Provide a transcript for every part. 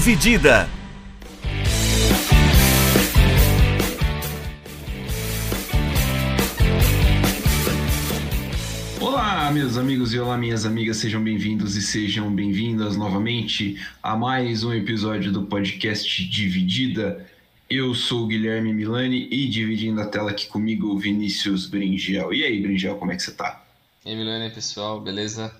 Dividida. Olá, meus amigos e olá, minhas amigas, sejam bem-vindos e sejam bem-vindas novamente a mais um episódio do podcast Dividida. Eu sou o Guilherme Milani e dividindo a tela aqui comigo o Vinícius Bringel. E aí, Bringel, como é que você tá? E aí, Milani, pessoal, beleza?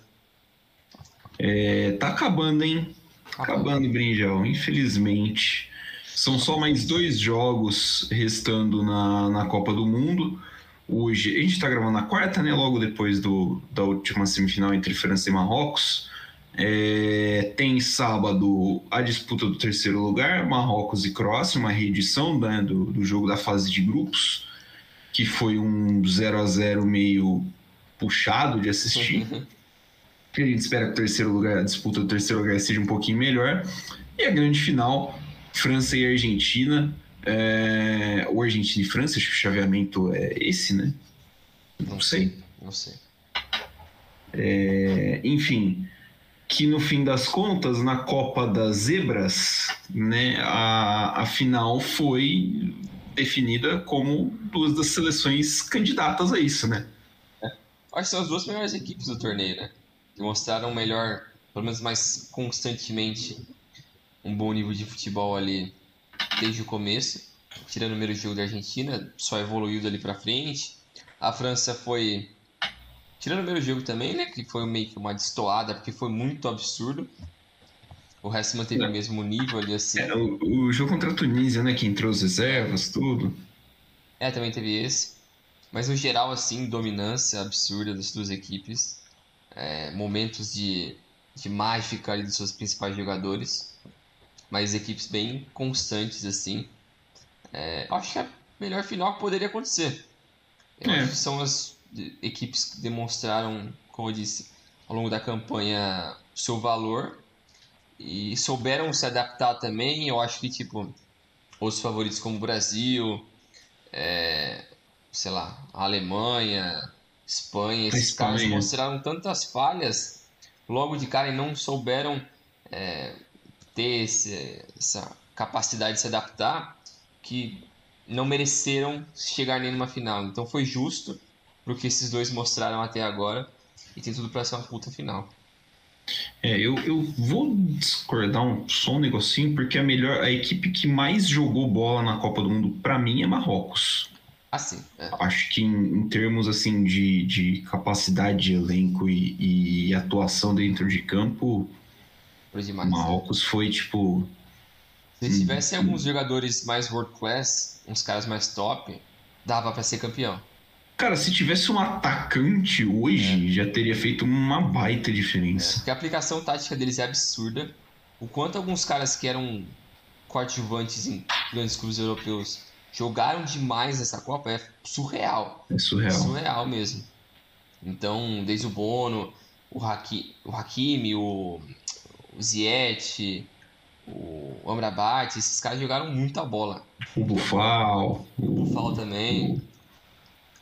É, tá acabando, hein? Acabando, Bringel, infelizmente. São só mais dois jogos restando na, na Copa do Mundo. Hoje, a gente está gravando na quarta, né? Logo depois do, da última semifinal entre França e Marrocos. É, tem sábado a disputa do terceiro lugar, Marrocos e Croácia, uma reedição né, do, do jogo da fase de grupos, que foi um 0 a 0 meio puxado de assistir. a gente espera que o terceiro lugar, a disputa do terceiro lugar seja um pouquinho melhor. E a grande final, França e Argentina. É, ou Argentina e França, acho que o chaveamento é esse, né? Não, sei. Não sei. É, enfim, que no fim das contas, na Copa das Zebras, né, a, a final foi definida como duas das seleções candidatas a isso, né? Acho que são as duas melhores equipes do torneio, né? Que mostraram melhor, pelo menos mais constantemente, um bom nível de futebol ali desde o começo. Tirando o primeiro jogo da Argentina, só evoluiu dali pra frente. A França foi. Tirando o primeiro jogo também, né? Que foi meio que uma destoada, porque foi muito absurdo. O resto manteve o mesmo nível ali, assim. É, o, o jogo contra a Tunísia, né? Que entrou as reservas, tudo. É, também teve esse. Mas no geral, assim, dominância absurda das duas equipes. É, momentos de, de mágica ali dos seus principais jogadores. Mas equipes bem constantes, assim. É, acho que é a melhor final que poderia acontecer. Eu É. acho que são as equipes que demonstraram, como eu disse, ao longo da campanha, seu valor. E souberam se adaptar também. Eu acho que, tipo, os favoritos como o Brasil, é, sei lá, a Alemanha, Espanha, esses caras mostraram tantas falhas logo de cara e não souberam é, ter esse- essa capacidade de se adaptar que não mereceram chegar nem numa final. Então foi justo pro que esses dois mostraram até agora e tem tudo para ser uma puta final. É, eu, eu vou discordar um, só um negocinho, porque a melhor, a equipe que mais jogou bola na Copa do Mundo, pra mim, é Marrocos. Assim, é. Acho que em, em termos assim de, de capacidade de elenco e, e atuação dentro de campo, né? Marrocos foi tipo. Se tivesse alguns jogadores mais world class, uns caras mais top, dava pra ser campeão. Cara, se tivesse um atacante hoje, já teria feito uma baita diferença. Porque a aplicação tática deles é absurda. O quanto alguns caras que eram coadjuvantes em grandes clubes europeus jogaram demais nessa Copa é surreal. É surreal. Surreal mesmo. Então, desde o Bono, o, Haki, o Hakimi, o, o Ziyech, o Amrabat, esses caras jogaram muita bola. O Bufal, O o, Buffalo também.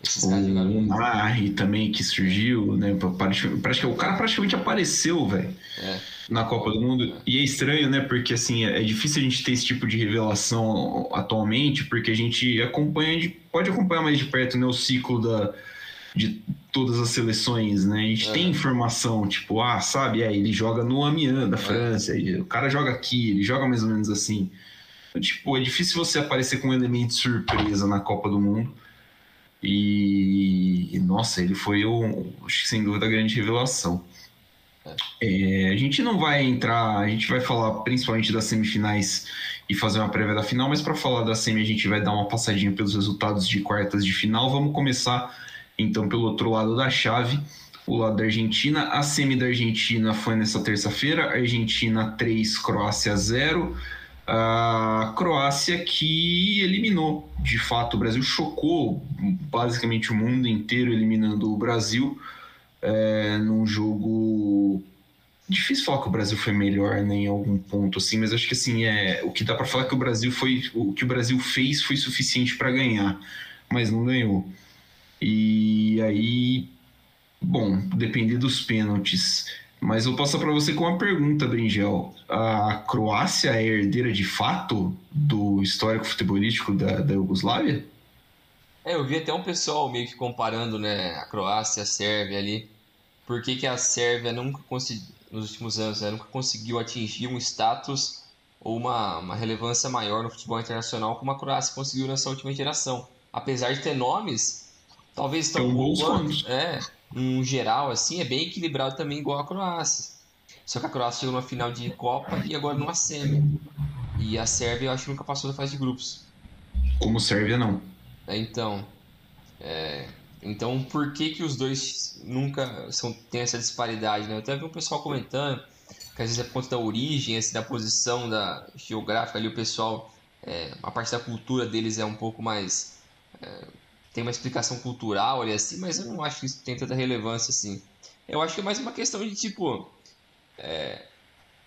Esses o. Narri também que surgiu, né? Praticamente, o cara praticamente apareceu, velho. É. na Copa do Mundo. E é estranho, né? Porque assim, é difícil a gente ter esse tipo de revelação atualmente, porque a gente acompanha, de, pode acompanhar mais de perto né, o ciclo da, de todas as seleções, né? A gente É. tem informação, tipo, ah, sabe, é, ele joga no Amiens da França, e o cara joga aqui, ele joga mais ou menos assim. Então, tipo, é difícil você aparecer com um elemento de surpresa na Copa do Mundo. E, nossa, ele foi, o, sem dúvida, a grande revelação. É, a gente não vai entrar, a gente vai falar principalmente das semifinais e fazer uma prévia da final, mas para falar da semi a gente vai dar uma passadinha pelos resultados de quartas de final. Vamos começar então pelo outro lado da chave, o lado da Argentina. A semi da Argentina foi nessa terça-feira, Argentina 3, Croácia 0. A Croácia que eliminou, de fato, o Brasil chocou basicamente o mundo inteiro eliminando o Brasil é, num jogo difícil falar que o Brasil foi melhor né, em algum ponto assim, mas acho que assim é o que dá para falar é que o Brasil foi o que o Brasil fez foi suficiente para ganhar, mas não ganhou. E aí, bom, depender dos pênaltis, Mas eu passo para você com uma pergunta, Bringel. A Croácia é herdeira de fato do histórico futebolístico da, da Iugoslávia? É, eu vi até um pessoal meio que comparando né, a Croácia a Sérvia ali. Por que, que a Sérvia nunca conseguiu, nos últimos anos, né, nunca conseguiu atingir um status ou uma, uma relevância maior no futebol internacional como a Croácia conseguiu nessa última geração. Apesar de ter nomes, talvez tão bons. É, um geral, assim, é bem equilibrado também, igual a Croácia. Só que a Croácia chegou numa final de Copa e agora numa semi. E a Sérvia, eu acho que nunca passou da fase de grupos. Como Sérvia, não. É, então, é, então por que que os dois nunca são, tem essa disparidade, né? Eu até vi um pessoal comentando que às vezes é por conta da origem, da posição da geográfica ali, o pessoal, é, a parte da cultura deles é um pouco mais... É, tem uma explicação cultural ali assim, mas eu não acho que isso tem tanta relevância assim. Eu acho que é mais uma questão de tipo é,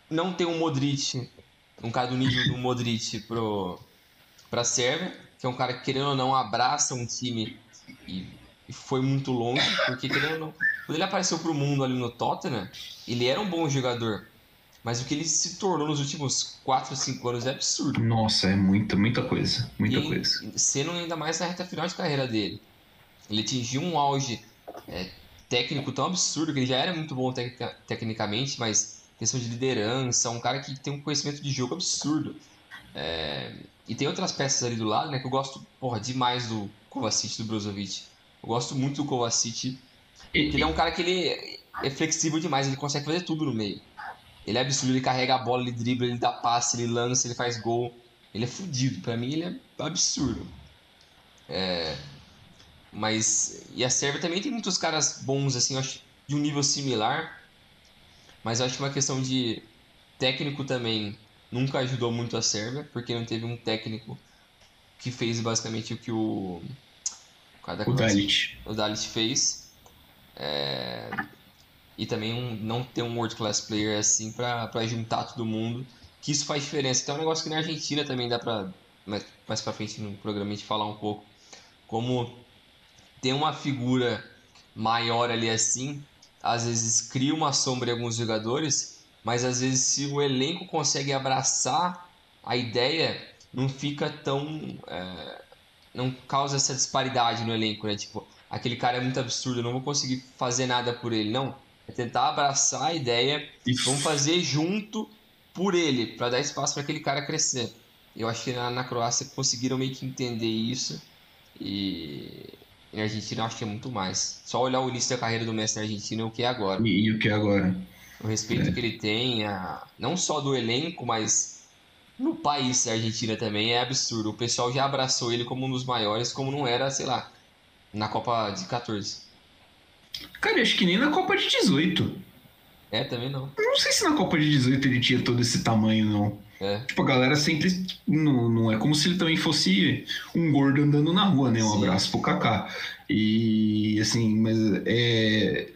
não ter um Modric, um cara do nível do Modric pro para Sérvia, que é um cara que querendo ou não abraça um time e, e foi muito longe, porque querendo ou não, quando ele apareceu pro mundo ali no Tottenham, ele era um bom jogador, mas o que ele se tornou nos últimos 4, 5 anos é absurdo. Nossa, é muita, muita coisa. Muita e coisa. Sendo ainda mais na reta final de carreira dele. Ele atingiu um auge é, técnico tão absurdo que ele já era muito bom tec tecnicamente, mas questão de liderança, um cara que tem um conhecimento de jogo absurdo. É, e tem outras peças ali do lado, né, que eu gosto porra, demais do Kovacic, do Brozovic. Eu gosto muito do Kovacic. Ele é um cara que ele é flexível demais, ele consegue fazer tudo no meio. Ele é absurdo, ele carrega a bola, ele dribla, ele dá passe, ele lança, ele faz gol. Ele é fodido, pra mim ele é absurdo. É... Mas. E a Sérvia também tem muitos caras bons, assim, acho, de um nível similar. Mas eu acho que uma questão de técnico também nunca ajudou muito a Sérvia, porque não teve um técnico que fez basicamente o que o. O, o Dalit. O Dalit fez. É e também um, não ter um world class player assim para juntar todo mundo, que isso faz diferença. Então é um negócio que na Argentina também dá para mais, mais para frente no programa a gente falar um pouco como ter uma figura maior ali assim, às vezes cria uma sombra em alguns jogadores, mas às vezes se o elenco consegue abraçar a ideia, não fica tão é, não causa essa disparidade no elenco, né? Tipo, aquele cara é muito absurdo, eu não vou conseguir fazer nada por ele, não é tentar abraçar a ideia, e vamos fazer junto por ele, para dar espaço para aquele cara crescer. Eu acho que na, na, Croácia conseguiram meio que entender isso e na Argentina eu acho que é muito mais. Só olhar o início da carreira do Messi na Argentina e o que é agora. E, e o que é agora. O respeito é. que ele tem, a, não só do elenco, mas no país da Argentina também é absurdo. O pessoal já abraçou ele como um dos maiores, como não era, sei lá, na Copa de 14. Cara, acho que nem na Copa de 18. É, também não. Não sei se na Copa de 18 ele tinha todo esse tamanho, não. É. Tipo, a galera sempre. Não, não é como se ele também fosse um gordo andando na rua, né? Um Sim. abraço pro Kaká. E assim, mas é.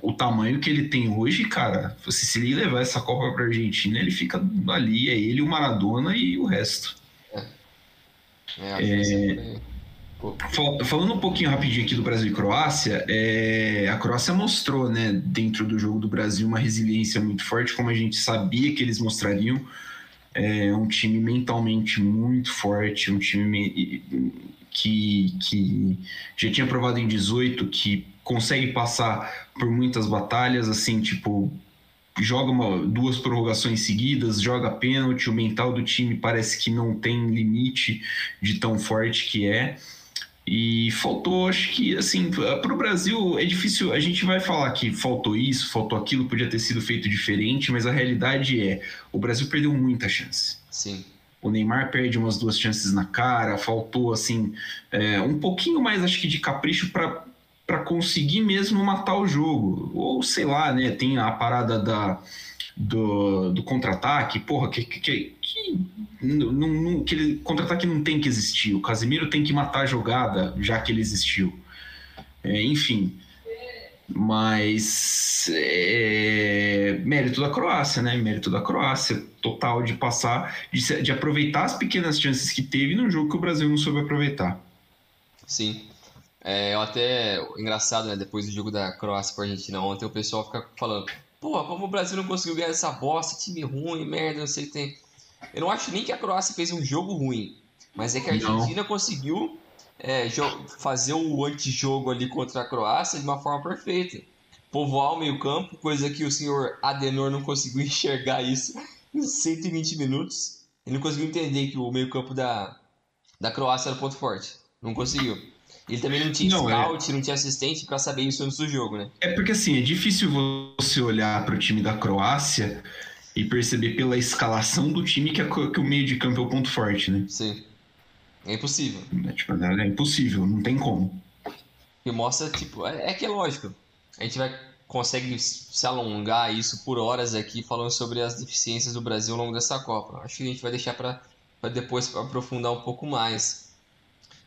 O tamanho que ele tem hoje, cara, se ele levar essa Copa pra Argentina, ele fica ali, é ele, o Maradona e o resto. É. É, é... Falando um pouquinho rapidinho aqui do Brasil e Croácia, é, a Croácia mostrou, né, dentro do jogo do Brasil, uma resiliência muito forte, como a gente sabia que eles mostrariam. É um time mentalmente muito forte, um time que, que já tinha provado em 18 que consegue passar por muitas batalhas, assim, tipo, joga uma, duas prorrogações seguidas, joga pênalti, o mental do time parece que não tem limite de tão forte que é. E faltou, acho que, assim, para o Brasil é difícil. A gente vai falar que faltou isso, faltou aquilo, podia ter sido feito diferente, mas a realidade é: o Brasil perdeu muita chance. Sim. O Neymar perde umas duas chances na cara, faltou, assim, é, um pouquinho mais, acho que, de capricho para conseguir mesmo matar o jogo. Ou sei lá, né? Tem a parada da do, do contra-ataque, porra, que, que, que, não, não, que contra-ataque não tem que existir. O Casemiro tem que matar a jogada, já que ele existiu. É, enfim. Mas é, mérito da Croácia, né? Mérito da Croácia, total de passar, de, de aproveitar as pequenas chances que teve num jogo que o Brasil não soube aproveitar. Sim. É, eu até. Engraçado, né? Depois do jogo da Croácia com a Argentina ontem, o pessoal fica falando: Pô, como o Brasil não conseguiu ganhar essa bosta, time ruim, merda, não sei o que tem. Eu não acho nem que a Croácia fez um jogo ruim, mas é que a Argentina não. conseguiu é, fazer o antijogo ali contra a Croácia de uma forma perfeita. Povoar o meio-campo, coisa que o senhor Adenor não conseguiu enxergar isso em 120 minutos. Ele não conseguiu entender que o meio-campo da, da Croácia era o ponto forte. Não conseguiu. Ele também não tinha não, é. scout, é... não tinha assistente para saber isso antes do jogo, né? É porque assim, é difícil você olhar para o time da Croácia e perceber pela escalação do time que, é, que o meio de campo é o ponto forte, né? Sim. É impossível. É, tipo, é impossível, não tem como. E mostra, tipo, é, é que é lógico. A gente vai consegue se alongar isso por horas aqui falando sobre as deficiências do Brasil ao longo dessa Copa. Acho que a gente vai deixar para depois aprofundar um pouco mais.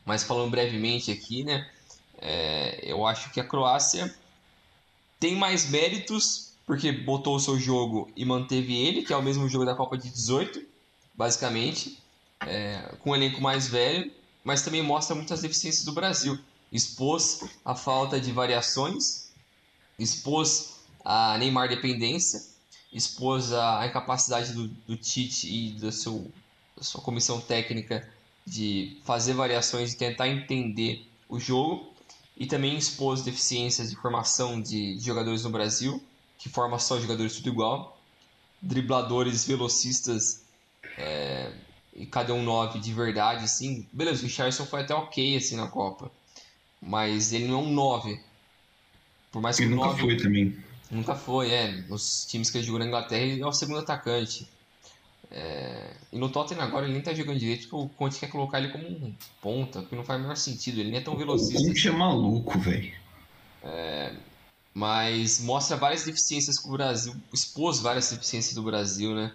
Mas falando brevemente aqui, né? É, eu acho que a Croácia tem mais méritos porque botou o seu jogo e manteve ele, que é o mesmo jogo da Copa de 18, basicamente, é, com um elenco mais velho, mas também mostra muitas deficiências do Brasil. Expôs a falta de variações, expôs a Neymar dependência, expôs a incapacidade do, do Tite e da, seu, da sua comissão técnica de fazer variações e tentar entender o jogo e também expôs deficiências de formação de, jogadores no Brasil, que forma só jogadores tudo igual, dribladores, velocistas é, e cada um nove de verdade, assim. Beleza, o Richardson foi até ok assim na Copa, mas ele não é um nove. Por mais que ele nunca 9, foi também. Nunca foi, é. Nos times que ele jogou na Inglaterra, ele é o segundo atacante. É... E no Tottenham agora ele nem tá jogando direito, porque o Conte quer colocar ele como um ponta, que não faz o menor sentido, ele nem é tão velocista. O Conte é maluco, velho. É... Mas mostra várias deficiências que o Brasil, expôs várias deficiências do Brasil, né?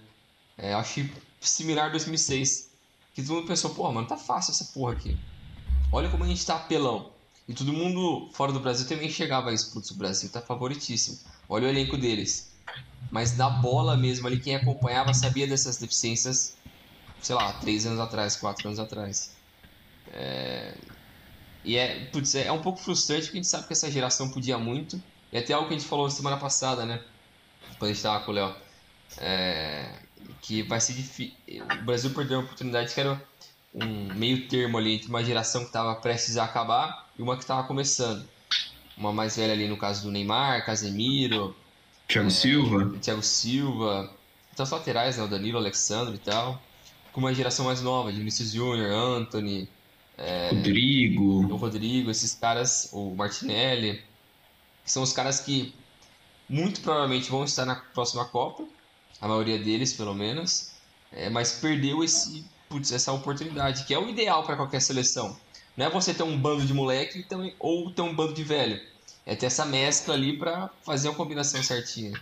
É, acho similar a 2006. Que todo mundo pensou, porra, mano, tá fácil essa porra aqui. Olha como a gente tá apelão. E todo mundo fora do Brasil também chegava isso. Putz, o Brasil tá favoritíssimo. Olha o elenco deles. Mas na bola mesmo ali, quem acompanhava sabia dessas deficiências, sei lá, três anos atrás, quatro anos atrás. É... E é, putz, é um pouco frustrante porque a gente sabe que essa geração podia muito. E até algo que a gente falou semana passada, né? Quando a gente tava com o Léo. É... Que vai ser difícil. O Brasil perdeu uma oportunidade que era um meio termo ali entre uma geração que estava prestes a acabar e uma que estava começando. Uma mais velha ali no caso do Neymar, Casemiro, Thiago Silva. Thiago Silva. Então os laterais, né? O Danilo, o Alexandre e tal. Com uma geração mais nova, de Vinícius Júnior, Anthony. É, Rodrigo. O Rodrigo, esses caras, o Martinelli. Que são os caras que muito provavelmente vão estar na próxima Copa. A maioria deles, pelo menos. É, mas perdeu esse, putz, essa oportunidade, que é o ideal para qualquer seleção. Não é você ter um bando de moleque ou ter um bando de velho. É ter essa mescla ali para fazer uma combinação certinha.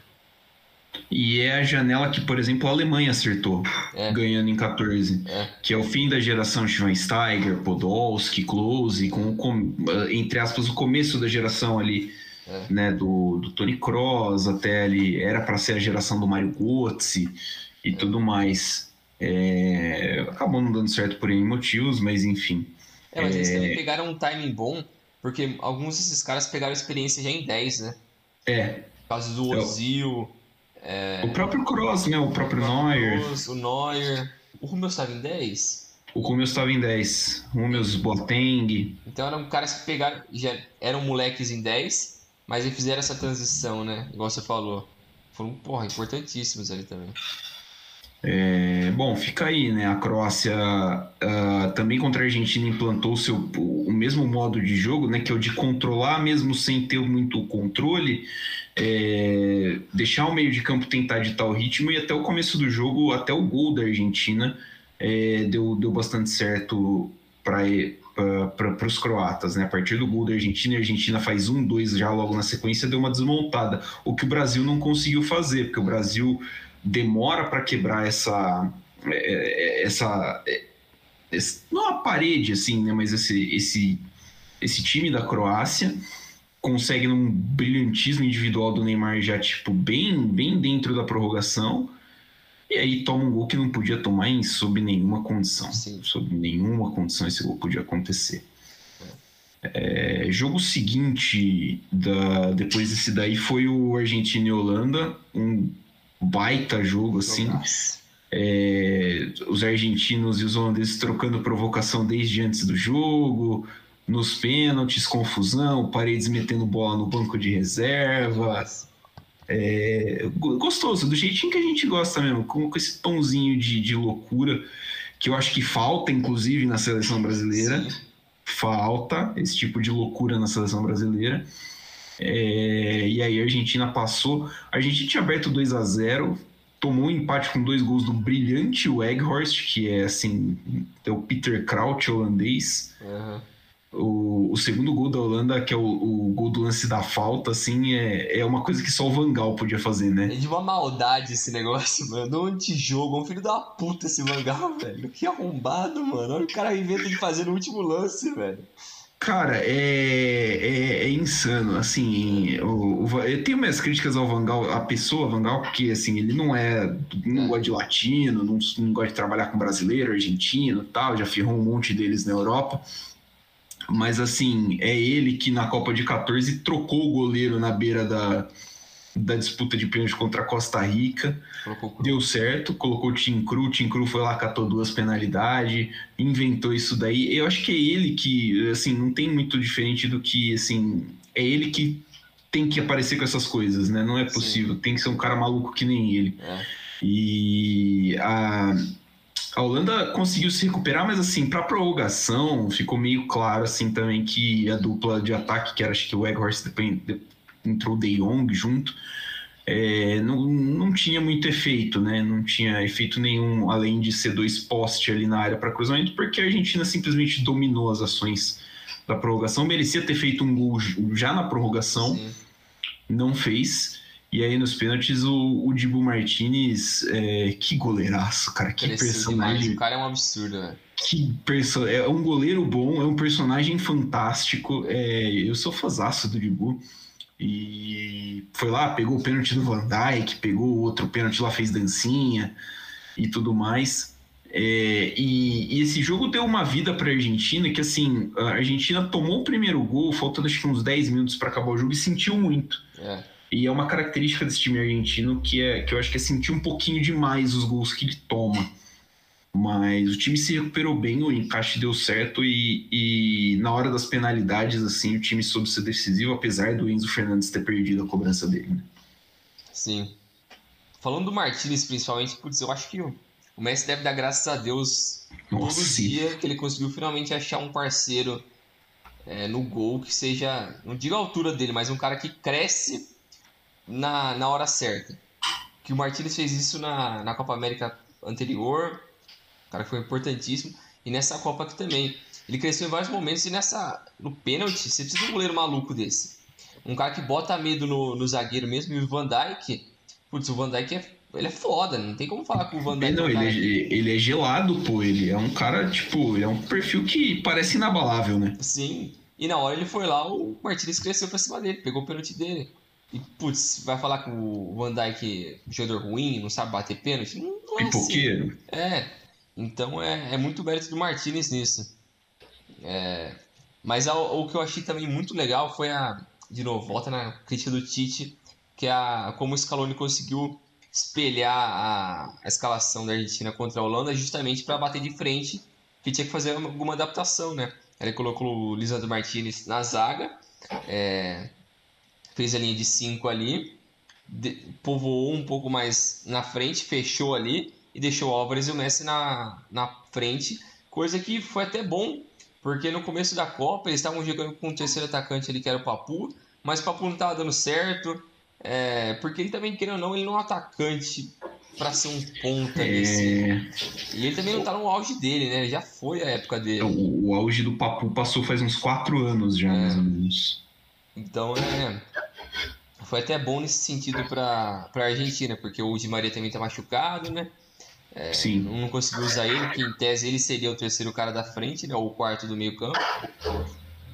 E é a janela que, por exemplo, a Alemanha acertou, é. ganhando em 14. É. Que é o fim da geração Schweinsteiger, Podolski, Klose, com, com, entre aspas, o começo da geração ali, é. né, do, do Tony Kroos até ali, era para ser a geração do Mario Götze e é. tudo mais. É, acabou não dando certo por N motivos, mas enfim. É, mas eles é. também pegaram um timing bom, porque alguns desses caras pegaram experiência já em 10, né? É. Por causa do Ozil. É... O próprio Cross, né? O próprio o Neuer. Kroos, o Neuer. O Rummels estava em 10? O Rummels estava em 10. Rummels, Boateng. Então eram caras que pegaram, já eram moleques em 10, mas eles fizeram essa transição, né? Igual você falou. Foram, porra, importantíssimos ali também. É, bom, fica aí, né? A Croácia uh, também contra a Argentina implantou o, seu, o mesmo modo de jogo, né? Que é o de controlar mesmo sem ter muito controle, é, deixar o meio de campo tentar ditar o ritmo e até o começo do jogo, até o gol da Argentina é, deu, deu bastante certo para os croatas, né? A partir do gol da Argentina, a Argentina faz um, dois já logo na sequência, deu uma desmontada, o que o Brasil não conseguiu fazer, porque o Brasil demora para quebrar essa é, é, essa é, não a parede assim, né, mas esse esse esse time da Croácia consegue num brilhantismo individual do Neymar já tipo bem bem dentro da prorrogação e aí toma um gol que não podia tomar em sob nenhuma condição, Sim. sob nenhuma condição esse gol podia acontecer. É, jogo seguinte, da, depois desse daí, foi o Argentina e Holanda, um baita jogo, assim. É, os argentinos e os holandeses trocando provocação desde antes do jogo, nos pênaltis, confusão, Paredes metendo bola no banco de reserva. É, gostoso, do jeitinho que a gente gosta mesmo, com, com esse tomzinho de, de loucura que eu acho que falta, inclusive, na seleção brasileira. Sim. Falta esse tipo de loucura na seleção brasileira. É, e aí a Argentina passou. A Argentina tinha aberto 2 a 0 tomou um empate com dois gols do brilhante Weghorst, que é assim, é o Peter Crouch holandês. Uhum. O, o, segundo gol da Holanda, que é o, o, gol do lance da falta, assim, é, é uma coisa que só o Vangal podia fazer, né? É de uma maldade esse negócio, mano. Um antijogo, um filho da puta esse Vangal, velho. Que arrombado, mano. Olha o cara inventa de fazer no último lance, velho. Cara, é, é, é, insano, assim, o, o, eu tenho minhas críticas ao Vangal, a pessoa Vangal, porque, assim, ele não é, não gosta de latino, não, não gosta de trabalhar com brasileiro, argentino tal, já firmou um monte deles na Europa, mas assim, é ele que na Copa de 14 trocou o goleiro na beira da, da disputa de pênalti contra a Costa Rica. Deu certo, colocou o Tim Cru, o Tim Cru foi lá, catou duas penalidades, inventou isso daí. Eu acho que é ele que, assim, não tem muito diferente do que, assim, é ele que tem que aparecer com essas coisas, né? Não é possível, Sim. tem que ser um cara maluco que nem ele. É. E a, a Holanda conseguiu se recuperar, mas assim, para prorrogação, ficou meio claro assim também que a dupla de ataque, que era acho que o Weghorst entrou o De Jong junto, é, não, não tinha muito efeito, né? Não tinha efeito nenhum, além de ser dois postes ali na área para cruzamento, porque a Argentina simplesmente dominou as ações da prorrogação. Merecia ter feito um gol já na prorrogação, Sim. não fez. E aí nos pênaltis o, o Dibu Martinez, é, que goleiraço, cara, que personagem. Demais. O cara é um absurdo, velho. Que perso... É um goleiro bom, é um personagem fantástico. É, eu sou fãzaço do Dibu. E foi lá, pegou o pênalti do Van Dijk, pegou outro pênalti lá, fez dancinha e tudo mais. É, e, e, esse jogo deu uma vida para a Argentina que, assim, a Argentina tomou o primeiro gol, faltando acho que uns 10 minutos para acabar o jogo e sentiu muito. É. E é uma característica desse time argentino que, é, que eu acho que é sentir um pouquinho demais os gols que ele toma. Mas o time se recuperou bem, o encaixe deu certo e, e na hora das penalidades, assim, o time soube ser decisivo, apesar do Enzo Fernandes ter perdido a cobrança dele. Né? Sim. Falando do Martinez, principalmente, putz, eu acho que o Messi deve dar graças a Deus Nossa, todo sim. dia que ele conseguiu finalmente achar um parceiro é, no gol que seja, não digo a altura dele, mas um cara que cresce na, na hora certa. Que o Martinez fez isso na, na Copa América anterior, o cara foi importantíssimo, e nessa Copa aqui também. Ele cresceu em vários momentos e nessa no pênalti você precisa de um goleiro maluco desse. Um cara que bota medo no, no zagueiro mesmo, e o Van Dijk, putz, o Van Dijk é ele é foda, não tem como falar com o Van Dijk. Não, ele é, ele é gelado, pô. Ele é um cara, tipo, é um perfil que parece inabalável, né? Sim. E na hora ele foi lá, o Martinez cresceu pra cima dele, pegou o pênalti dele. E, putz, vai falar que o Van Dijk jogador ruim, não sabe bater pênalti? Não, não é Pipoqueiro. Assim. É. Então é, é muito mérito do Martinez nisso. É, mas o que eu achei também muito legal foi a. De novo, volta na crítica do Tite, que é a, como o Scaloni conseguiu espelhar a, a escalação da Argentina contra a Holanda justamente para bater de frente, que tinha que fazer alguma adaptação, né? Ele colocou o Lisandro Martinez na zaga, é, fez a linha de 5 ali, de, povoou um pouco mais na frente, fechou ali e deixou o Álvares e o Messi na, na frente, coisa que foi até bom, porque no começo da Copa eles estavam jogando com o terceiro atacante ali que era o Papu, mas o Papu não estava dando certo, é, porque ele também, querendo ou não, ele não é um atacante para ser um ponta é... desse. E ele também não tá no auge dele, né? Já foi a época dele. O, o auge do Papu passou faz uns quatro anos já, é. mais ou menos. Então é. Foi até bom nesse sentido para a Argentina, porque o Di Maria também tá machucado, né? É, Sim. Não conseguiu usar ele, que em tese ele seria o terceiro cara da frente, né? Ou o quarto do meio campo.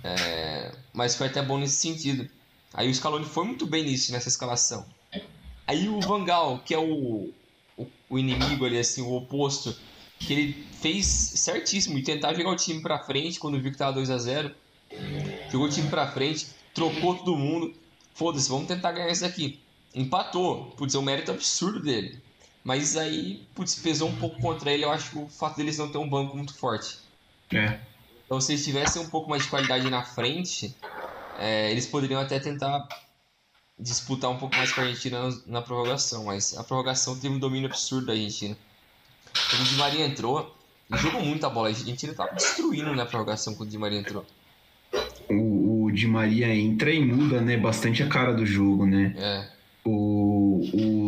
É, mas foi até bom nesse sentido. Aí o Scaloni foi muito bem nisso, nessa escalação. Aí o Vangal, que é o, o, o inimigo ali, assim, o oposto, que ele fez certíssimo de tentar jogar o time pra frente quando viu que tava 2 a 0 jogou o time pra frente, trocou todo mundo. Foda-se, vamos tentar ganhar isso aqui. Empatou. Putz, é um mérito absurdo dele. Mas aí, putz, pesou um pouco contra ele. Eu acho que o fato deles não ter um banco muito forte. É. Então, se eles tivessem um pouco mais de qualidade na frente, é, eles poderiam até tentar disputar um pouco mais com a Argentina na, na prorrogação. Mas a prorrogação teve um domínio absurdo da Argentina. Quando o Di Maria entrou, jogou muita bola. A Argentina estava destruindo na prorrogação quando o Di Maria entrou. O, o Di Maria entra e muda, né? Bastante a cara do jogo, né? É. O, o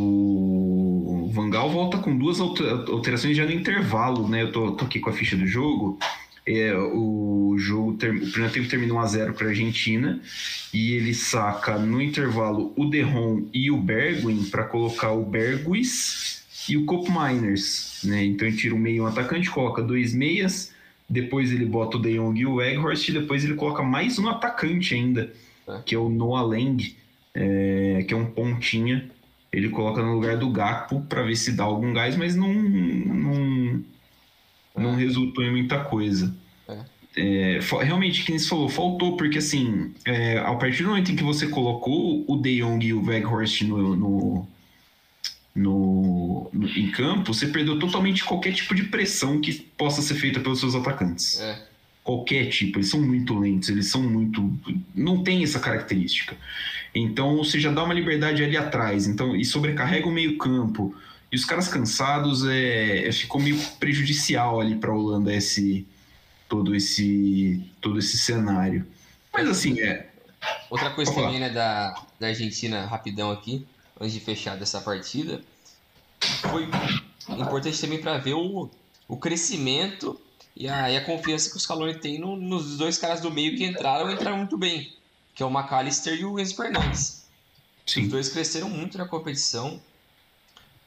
Vangal volta com duas alterações já no intervalo, né? Eu tô, tô aqui com a ficha do jogo. É, o jogo, ter, o primeiro tempo termina 1x0 para a Argentina e ele saca no intervalo o Derron e o Bergwin para colocar o Berguis e o Cop Miners, né? Então ele tira o meio um atacante, coloca dois meias, depois ele bota o De Jong e o Weghorst e depois ele coloca mais um atacante ainda, É. que é o Noah Lang, é, que é um pontinha. Ele coloca no lugar do Gakpo para ver se dá algum gás, mas não, não, não resultou em muita coisa. É, fa- realmente, que nem você falou, faltou, porque assim, é, a partir do momento em que você colocou o De Jong e o Weghorst no, no, no- no- em campo, você perdeu totalmente qualquer tipo de pressão que possa ser feita pelos seus atacantes. É. Qualquer tipo, eles são muito lentos, eles são muito. Não tem essa característica. Então você já dá uma liberdade ali atrás, então e sobrecarrega o meio-campo. E os caras cansados é, ficou meio prejudicial ali para a Holanda esse todo esse todo esse cenário. Mas assim, é, Outra coisa lá. também, né, da, da Argentina, rapidão aqui, antes de fechar dessa partida, foi importante também para ver o, o crescimento e a, e a confiança que o Scaloni tem no- nos dois caras do meio que entraram entraram muito bem, que é o McAllister e o Enzo Fernandes. Os sim, dois cresceram muito na competição.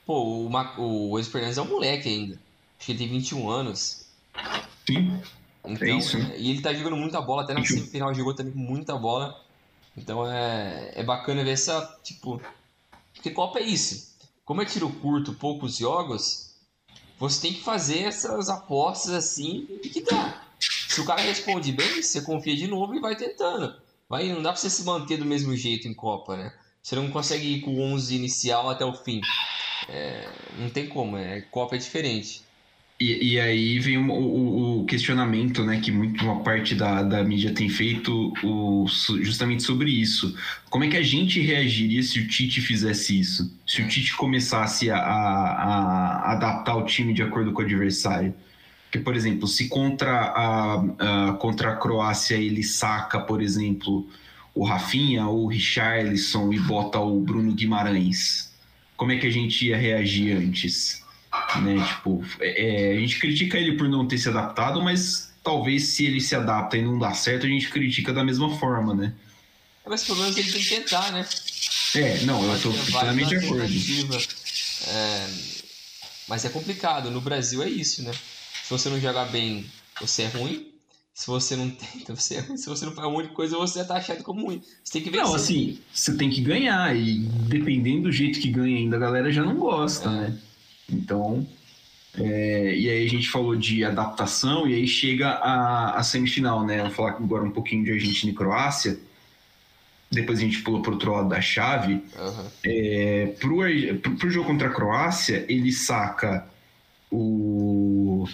Pô, o, Ma- o Enzo Fernandes é um moleque ainda. Acho que ele tem 21 anos. sim. Então, isso, né? E ele tá jogando muita bola, até na 21. semifinal jogou também muita bola. Então é, é bacana ver essa, tipo... Porque Copa é isso. Como é tiro curto, poucos jogos, você tem que fazer essas apostas assim e que dá. Se o cara responde bem, você confia de novo e vai tentando. Vai, não dá pra você se manter do mesmo jeito em Copa, né? Você não consegue ir com o 11 inicial até o fim. É, não tem como, é, Copa é diferente. E, e aí vem o, o- o questionamento, né, que muito uma parte da, da mídia tem feito o- justamente sobre isso. Como é que a gente reagiria se o Tite fizesse isso? Se o Tite começasse a, a- a adaptar o time de acordo com o adversário? Porque, por exemplo, se contra a, a- contra a Croácia ele saca, por exemplo, o Rafinha ou o Richarlison e bota o Bruno Guimarães, como é que a gente ia reagir antes? Né? Tipo, é, a gente critica ele por não ter se adaptado, mas talvez se ele se adapta e não dá certo, a gente critica da mesma forma, né? Mas pelo menos ele tem que tentar, né? É, não, eu vale plenamente de acordo. É, mas é complicado. No Brasil é isso, né? Se você não jogar bem, você é ruim. Se você não tenta, você é ruim. Se você não faz um monte de coisa, você é taxado como ruim. Você tem que vencer. Não, assim, você tem que ganhar, e dependendo do jeito que ganha ainda, a galera já não gosta, É. né? Então, é, e aí a gente falou de adaptação, e aí chega a, a semifinal, né? Vou falar agora um pouquinho de Argentina e Croácia. Depois a gente pula pro outro lado da chave. Aham. É, pro, pro jogo contra a Croácia, ele saca o.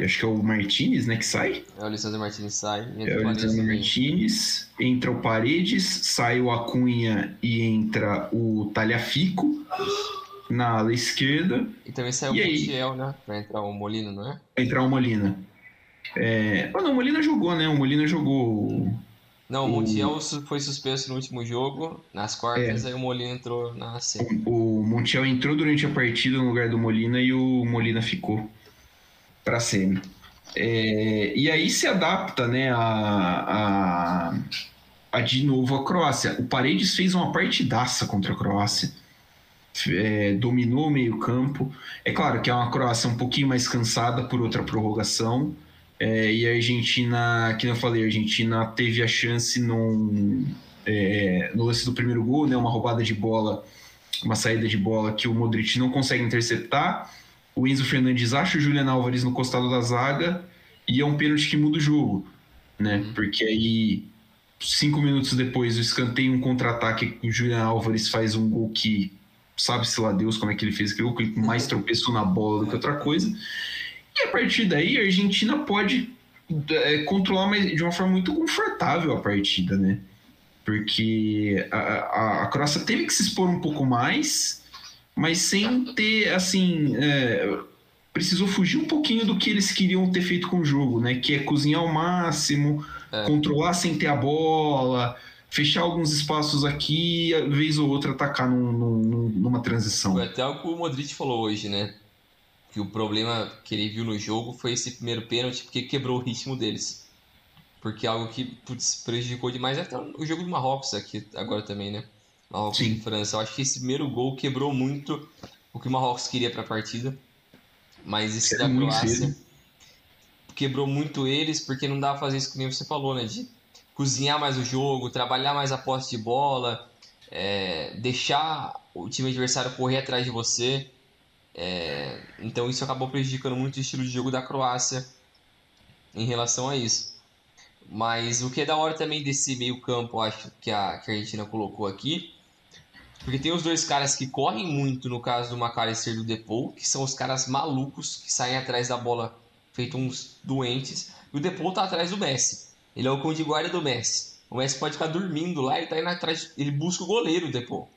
Acho que é o Martinez, né? Que sai. É o Alessandro Martins sai. É o o Martinez. Entra o Paredes, sai o Acunha e entra o Talhafico na ala esquerda. também. E também saiu o? Montiel, né? Pra entrar o Molino, não é? Vai entrar o Molina. É... Ah, não, o Molina jogou, né? O Molina jogou. Não, o Montiel foi suspenso no último jogo, nas quartas, É. aí o Molino entrou na semi. O Montiel entrou durante a partida no lugar do Molina e o Molina ficou para semi. É, e aí se adapta, né, a, a, a de novo a Croácia. O Paredes fez uma partidaça contra a Croácia. É, dominou o meio-campo. É claro que é uma Croácia um pouquinho mais cansada por outra prorrogação. É, e a Argentina, que eu falei, a Argentina teve a chance num, é, no lance do primeiro gol, né, uma roubada de bola, uma saída de bola que o Modric não consegue interceptar. O Enzo Fernandes acha o Julian Álvares no costado da zaga e é um pênalti que muda o jogo. né? Uhum. Porque aí, cinco minutos depois, o escanteio, um contra-ataque, o Julian Álvares faz um gol que sabe-se lá Deus como é que ele fez aquele gol, que ele mais tropeçou na bola do que outra coisa. E a partir daí, a Argentina pode é, controlar de uma forma muito confortável a partida, né? Porque a, a, a Croácia teve que se expor um pouco mais, mas sem ter, assim. É, precisou fugir um pouquinho do que eles queriam ter feito com o jogo, né? Que é cozinhar ao máximo, é. controlar sem ter a bola, fechar alguns espaços aqui e, vez ou outra, atacar num, num, numa transição. Foi até o que o Modric falou hoje, né? Que o problema que ele viu no jogo foi esse primeiro pênalti, porque quebrou o ritmo deles. Porque é algo que putz, prejudicou demais até o jogo do Marrocos aqui agora também, né? Marrocos Sim. e França. Eu acho que esse primeiro gol quebrou muito o que o Marrocos queria para a partida. Mas esse da Croácia quebrou muito eles, porque não dá pra fazer isso que nem você falou, né? De cozinhar mais o jogo, trabalhar mais a posse de bola, é, deixar o time adversário correr atrás de você. É, então isso acabou prejudicando muito o estilo de jogo da Croácia em relação a isso. Mas o que é da hora também desse meio campo, acho que a, que a Argentina colocou aqui, porque tem os dois caras que correm muito, no caso do McAllister e do Depou, que são os caras malucos que saem atrás da bola feito uns doentes. E o Depou tá atrás do Messi. Ele é o cão de guarda do Messi. O Messi pode ficar dormindo lá e tá indo atrás. Ele busca o goleiro, o Depou.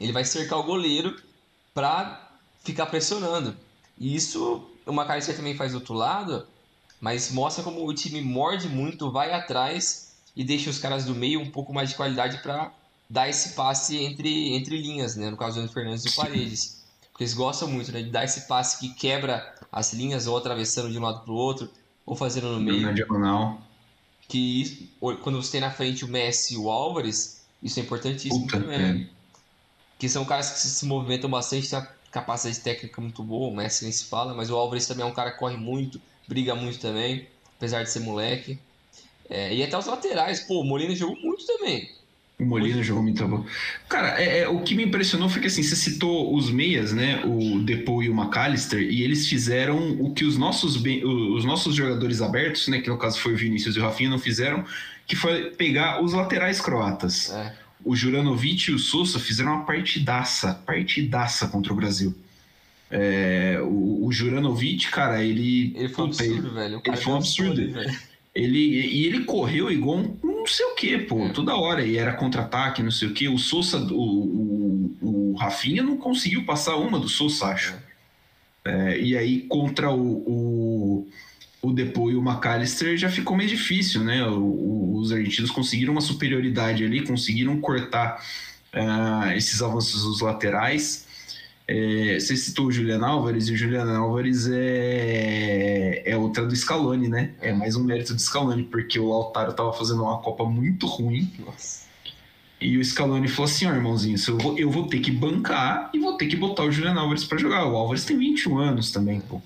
Ele vai cercar o goleiro pra ficar pressionando. E isso o McAllister também faz do outro lado, mas mostra como o time morde muito, vai atrás e deixa os caras do meio um pouco mais de qualidade para dar esse passe entre, entre linhas, né? No caso do Fernandes e do Paredes. Porque eles gostam muito, né? De dar esse passe que quebra as linhas, ou atravessando de um lado para o outro, ou fazendo no meio. Na diagonal. Que quando você tem na frente o Messi e o Álvares, isso é importantíssimo Puta também. É. Que são caras que se movimentam bastante, tem uma capacidade técnica muito boa, o Messi nem se fala, mas o Álvares também é um cara que corre muito, briga muito também, apesar de ser moleque. É, e até os laterais, pô, o Molina jogou muito também. O Molina jogou muito bom. Cara, é, é, o que me impressionou foi que assim, você citou os meias, né? O Depou e o McAllister, e eles fizeram o que os nossos, os nossos jogadores abertos, né? Que no caso foi o Vinícius e o Rafinha, não fizeram, que foi pegar os laterais croatas. É. O Juranovic e o Sousa fizeram uma partidaça, partidaça contra o Brasil. É, o, o Juranovic, cara, ele. Ele foi um absurdo, ele, velho. Ele foi um absurdo. Ele, e ele correu igual um não sei o que, pô, é. toda hora. E era contra-ataque, não sei o que. O Sousa, o, o, o Rafinha não conseguiu passar uma do Sousa, acho. É, e aí contra o, o, o Depô e o McAllister já ficou mais difícil, né? O, os argentinos conseguiram uma superioridade ali, conseguiram cortar uh, esses avanços dos laterais. É, você citou o Juliano Álvares, e o Juliano Álvares é, é outra do Scaloni, né? É mais um mérito do Scaloni, porque o Lautaro tava fazendo uma Copa muito ruim. Nossa. E o Scaloni falou assim: ó, oh, irmãozinho, eu vou, eu vou ter que bancar e vou ter que botar o Juliano Álvares para jogar. O Álvares tem 21 anos também, pô.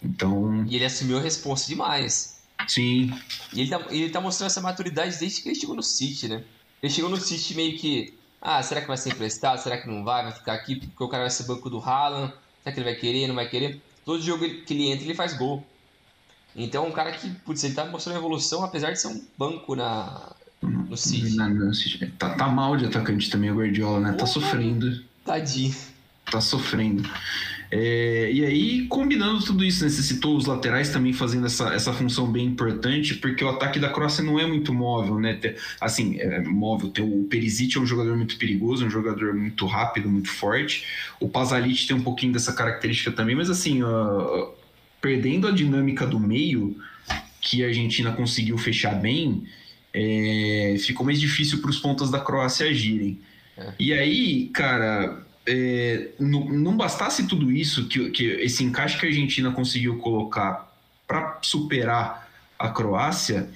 Então. E ele assumiu a resposta demais. Sim. E ele tá, ele tá mostrando essa maturidade desde que ele chegou no City, né? Ele chegou no City meio que ah, será que vai ser emprestado? Será que não vai? Vai ficar aqui porque o cara vai ser banco do Haaland? Será que ele vai querer? Não vai querer? Todo jogo que ele entra, ele faz gol. Então, um cara que, putz, ele tá mostrando evolução, apesar de ser um banco na, no City. Na, no City. Tá, tá mal de atacante também o Guardiola, né? Tá sofrendo. Tadinho. Tá sofrendo. É, e aí, combinando tudo isso, necessitou os laterais também fazendo essa, essa função bem importante, porque o ataque da Croácia não é muito móvel, né? Assim, é móvel. Tem o Perisic é um jogador muito perigoso, um jogador muito rápido, muito forte. O Pasalic tem um pouquinho dessa característica também, mas assim, uh, perdendo a dinâmica do meio, que a Argentina conseguiu fechar bem, é, ficou mais difícil para os pontas da Croácia agirem. É. E aí, cara, é, não, não, bastasse tudo isso, que, que esse encaixe que a Argentina conseguiu colocar para superar a Croácia,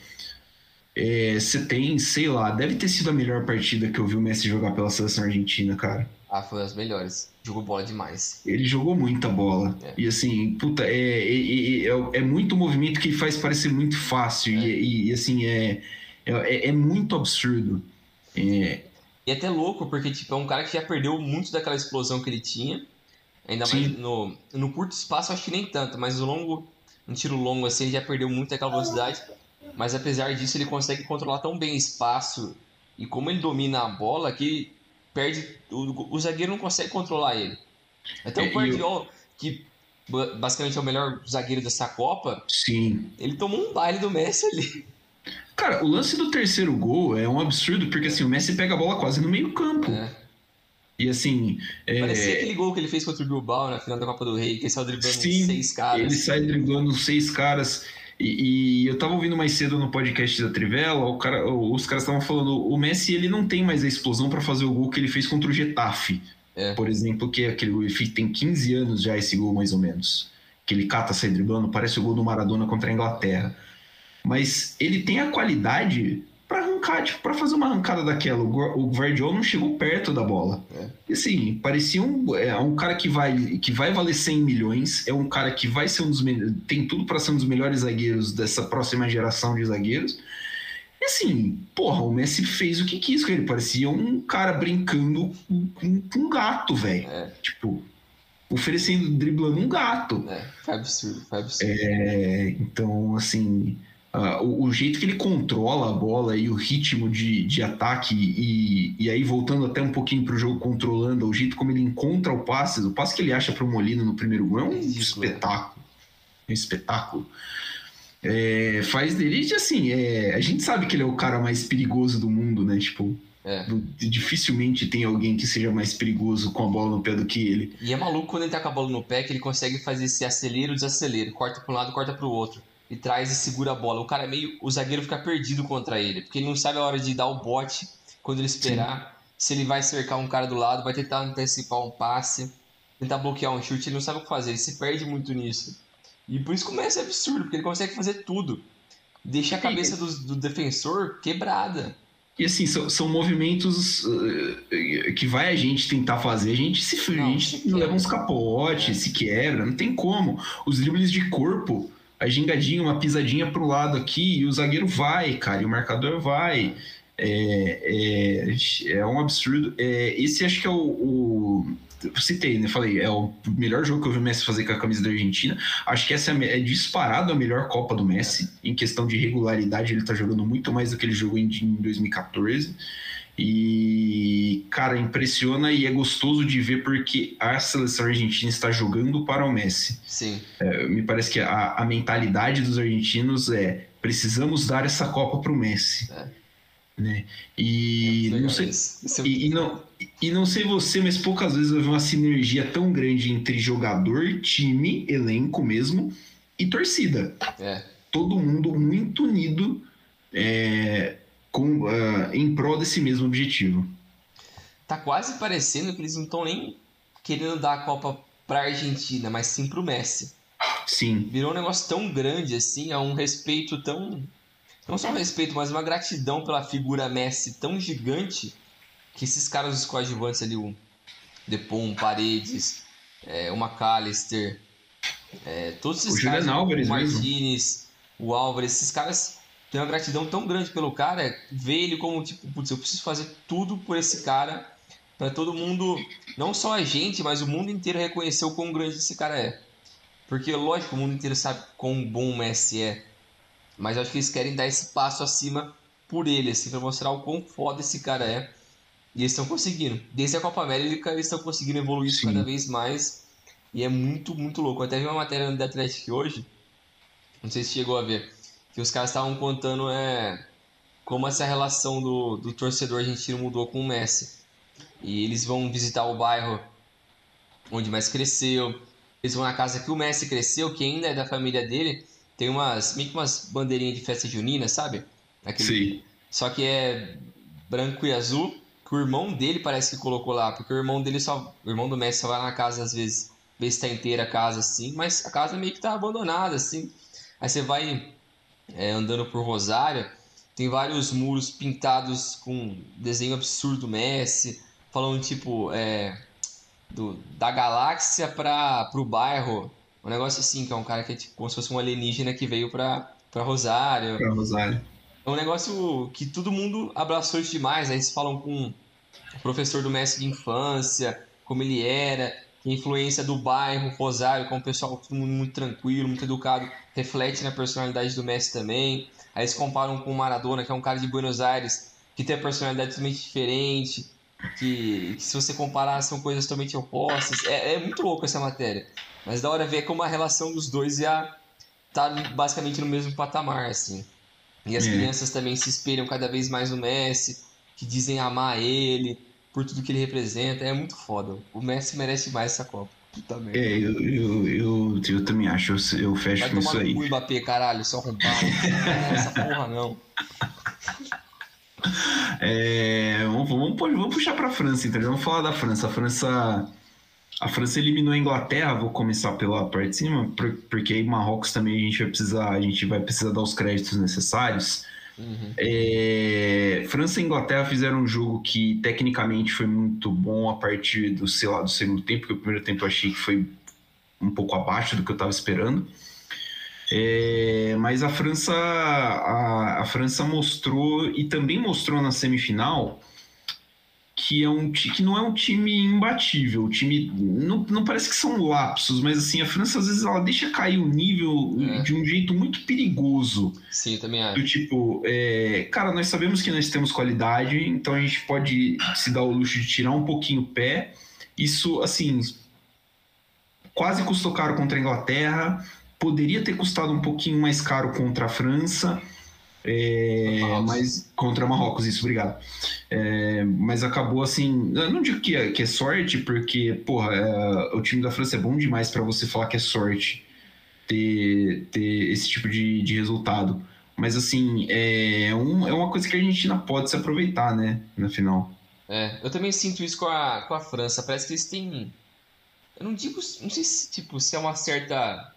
é, você é, tem, sei lá, deve ter sido a melhor partida que eu vi o Messi jogar pela seleção argentina, cara. Ah, foi das melhores. Jogou bola demais. Ele jogou muita bola. É. E assim, puta, é, é, é, é, muito movimento que faz parecer muito fácil. E, e, e, assim, é, é, é muito absurdo. É, e é até louco, porque tipo, é um cara que já perdeu muito daquela explosão que ele tinha. Ainda Sim. mais no, no curto espaço, acho que nem tanto, mas no longo, um tiro longo assim, ele já perdeu muito daquela velocidade. mas apesar disso ele consegue controlar tão bem espaço e como ele domina a bola que perde o, o zagueiro não consegue controlar ele. Até é, o Guardiol, que basicamente é o melhor zagueiro dessa Copa, sim. ele tomou um baile do Messi ali. Cara, o lance do terceiro gol é um absurdo, porque assim, o Messi pega a bola quase no meio campo. É. E assim. É... Parecia aquele gol que ele fez contra o Bilbao na final da Copa do Rei, que ele saiu driblando Sim, seis caras. Ele sai driblando seis caras. E, e, eu tava ouvindo mais cedo no podcast da Trivela, o cara, os caras estavam falando, o Messi ele não tem mais a explosão para fazer o gol que ele fez contra o Getafe. É. Por exemplo, que é aquele tem 15 anos já esse gol mais ou menos. Que ele cata sai driblando, parece o gol do Maradona contra a Inglaterra. Mas ele tem a qualidade para arrancar, tipo, para fazer uma arrancada daquela. O Guardiola não chegou perto da bola. É. E assim, parecia um, é, um cara que vai, que vai valer 100 milhões, é um cara que vai ser um dos tem tudo para ser um dos melhores zagueiros dessa próxima geração de zagueiros. E assim, porra, o Messi fez o que quis com ele. Parecia um cara brincando com, com um gato, velho. É. Tipo, oferecendo, driblando um gato. É, foi absurdo, foi absurdo. É, então, assim, Uh, o, o, jeito que ele controla a bola e o ritmo de, de ataque, e, e aí voltando até um pouquinho para o jogo controlando, o jeito como ele encontra o passe, o passe que ele acha para o Molina no primeiro gol é um é espetáculo. É um espetáculo. É, faz dele, assim, é, a gente sabe que ele é o cara mais perigoso do mundo, né? Tipo, é. dificilmente tem alguém que seja mais perigoso com a bola no pé do que ele. E é maluco quando ele tá com a bola no pé que ele consegue fazer esse acelero, desacelero, corta para um lado, corta para o outro e traz e segura a bola. O cara é meio. O zagueiro fica perdido contra ele, porque ele não sabe a hora de dar o bote quando ele esperar. Sim. Se ele vai cercar um cara do lado, vai tentar antecipar um passe, tentar bloquear um chute, ele não sabe o que fazer, ele se perde muito nisso. E por isso começa a absurdo, porque ele consegue fazer tudo. Deixa a cabeça do, do defensor quebrada. E assim, são, são movimentos uh, que vai a gente tentar fazer, a gente se, não, a gente se leva uns capotes, é. se quebra, não tem como. Os dribles de corpo a gingadinha, uma pisadinha pro lado aqui e o zagueiro vai, cara, e o marcador vai. É, é, é um absurdo. É, esse acho que é o, o citei, né? Falei, é o melhor jogo que eu vi o Messi fazer com a camisa da Argentina. Acho que essa é, é disparado a melhor Copa do Messi. Em questão de regularidade, ele tá jogando muito mais do que ele jogou em, em 2014. E, cara, impressiona e é gostoso de ver porque a seleção argentina está jogando para o Messi. Sim. É, me parece que a, a, mentalidade dos argentinos é precisamos dar essa Copa para o Messi. É. Né? E, é não sei, é e, e, não, e não sei você, mas poucas vezes eu vi uma sinergia tão grande entre jogador, time, elenco mesmo e torcida. É. Todo mundo muito unido. É, com, uh, em prol desse mesmo objetivo. Tá quase parecendo que eles não estão nem querendo dar a Copa pra Argentina, mas sim pro Messi. Sim. Virou um negócio tão grande assim, é um respeito tão. Não só um respeito, mas uma gratidão pela figura Messi tão gigante que esses caras dos coadjuvantes ali, o Depon, Paredes, é, o McAllister, é, todos esses o caras, Álvares o Martinez, mesmo. o Álvares, esses caras tem uma gratidão tão grande pelo cara, ver ele como tipo, putz, eu preciso fazer tudo por esse cara, para todo mundo, não só a gente, mas o mundo inteiro reconhecer o quão grande esse cara é. Porque, lógico, o mundo inteiro sabe quão bom o Messi é, mas acho que eles querem dar esse passo acima por ele, assim, para mostrar o quão foda esse cara é. E eles estão conseguindo. Desde a Copa América, eles estão conseguindo evoluir isso cada vez mais. E é muito, muito louco. Eu até vi uma matéria no The Athletic hoje, não sei se chegou a ver que os caras estavam contando é como essa relação do, do torcedor argentino mudou com o Messi. E eles vão visitar o bairro onde o Messi cresceu. Eles vão na casa que o Messi cresceu, que ainda é da família dele. Tem umas, meio que umas bandeirinhas de festa junina, sabe? Aquele, Sim. Só que é branco e azul, que o irmão dele parece que colocou lá, porque o irmão dele só. O irmão do Messi só vai na casa às vezes, ver se tá inteira a casa assim, mas a casa meio que tá abandonada, assim. Aí você vai é, andando por Rosário, tem vários muros pintados com desenho absurdo Messi, falando tipo é, do, da galáxia para o bairro. Um negócio assim, que é um cara que é tipo, como se fosse um alienígena que veio para Rosário. Pra Rosário. É um negócio que todo mundo abraçou isso demais. Aí eles falam com o professor do Messi de infância, como ele era, influência do bairro, Rosário, como o pessoal todo mundo muito tranquilo, muito educado, reflete na personalidade do Messi também. Aí eles comparam com o Maradona, que é um cara de Buenos Aires, que tem a personalidade totalmente diferente, que, que se você comparar são coisas totalmente opostas. É, é muito louco essa matéria. Mas da hora ver como a relação dos dois ia tá basicamente no mesmo patamar, assim. E as é. crianças também se espelham cada vez mais no Messi, que dizem amar ele por tudo que ele representa. É muito foda. O Messi merece mais essa Copa. Puta merda. É, eu, eu, eu, eu também acho. Eu, eu fecho com isso aí. Vai tomar Mbappé, caralho, só arrombado. não essa porra, não. É, vamos, vamos, vamos puxar para a França, entendeu? Vamos falar da França. A França, a França eliminou a Inglaterra. Vou começar pela parte de cima, porque aí Marrocos também a gente vai precisar, a gente vai precisar dar os créditos necessários. Uhum. É, França e Inglaterra fizeram um jogo que tecnicamente foi muito bom a partir do, sei lá, do segundo tempo, porque o primeiro tempo eu achei que foi um pouco abaixo do que eu estava esperando. É, mas a França, a, a, França mostrou e também mostrou na semifinal que, é um, que não é um time imbatível. O time não, não parece que são lapsos, mas assim, a França às vezes ela deixa cair o nível é. de um jeito muito perigoso. Sim, também acho. Do tipo, é, cara, nós sabemos que nós temos qualidade, então a gente pode se dar o luxo de tirar um pouquinho o pé. Isso, assim, quase custou caro contra a Inglaterra poderia ter custado um pouquinho mais caro contra a França, é, mas contra Marrocos, isso, obrigado. É, mas acabou assim, eu não digo que é, que é sorte, porque, porra, é, o time da França é bom demais para você falar que é sorte ter, ter esse tipo de, de resultado. Mas assim, é, um, é uma coisa que a Argentina pode se aproveitar, né, na final. É, eu também sinto isso com a, com a França. Parece que eles têm. Eu não digo. Não sei se, tipo, se é uma certa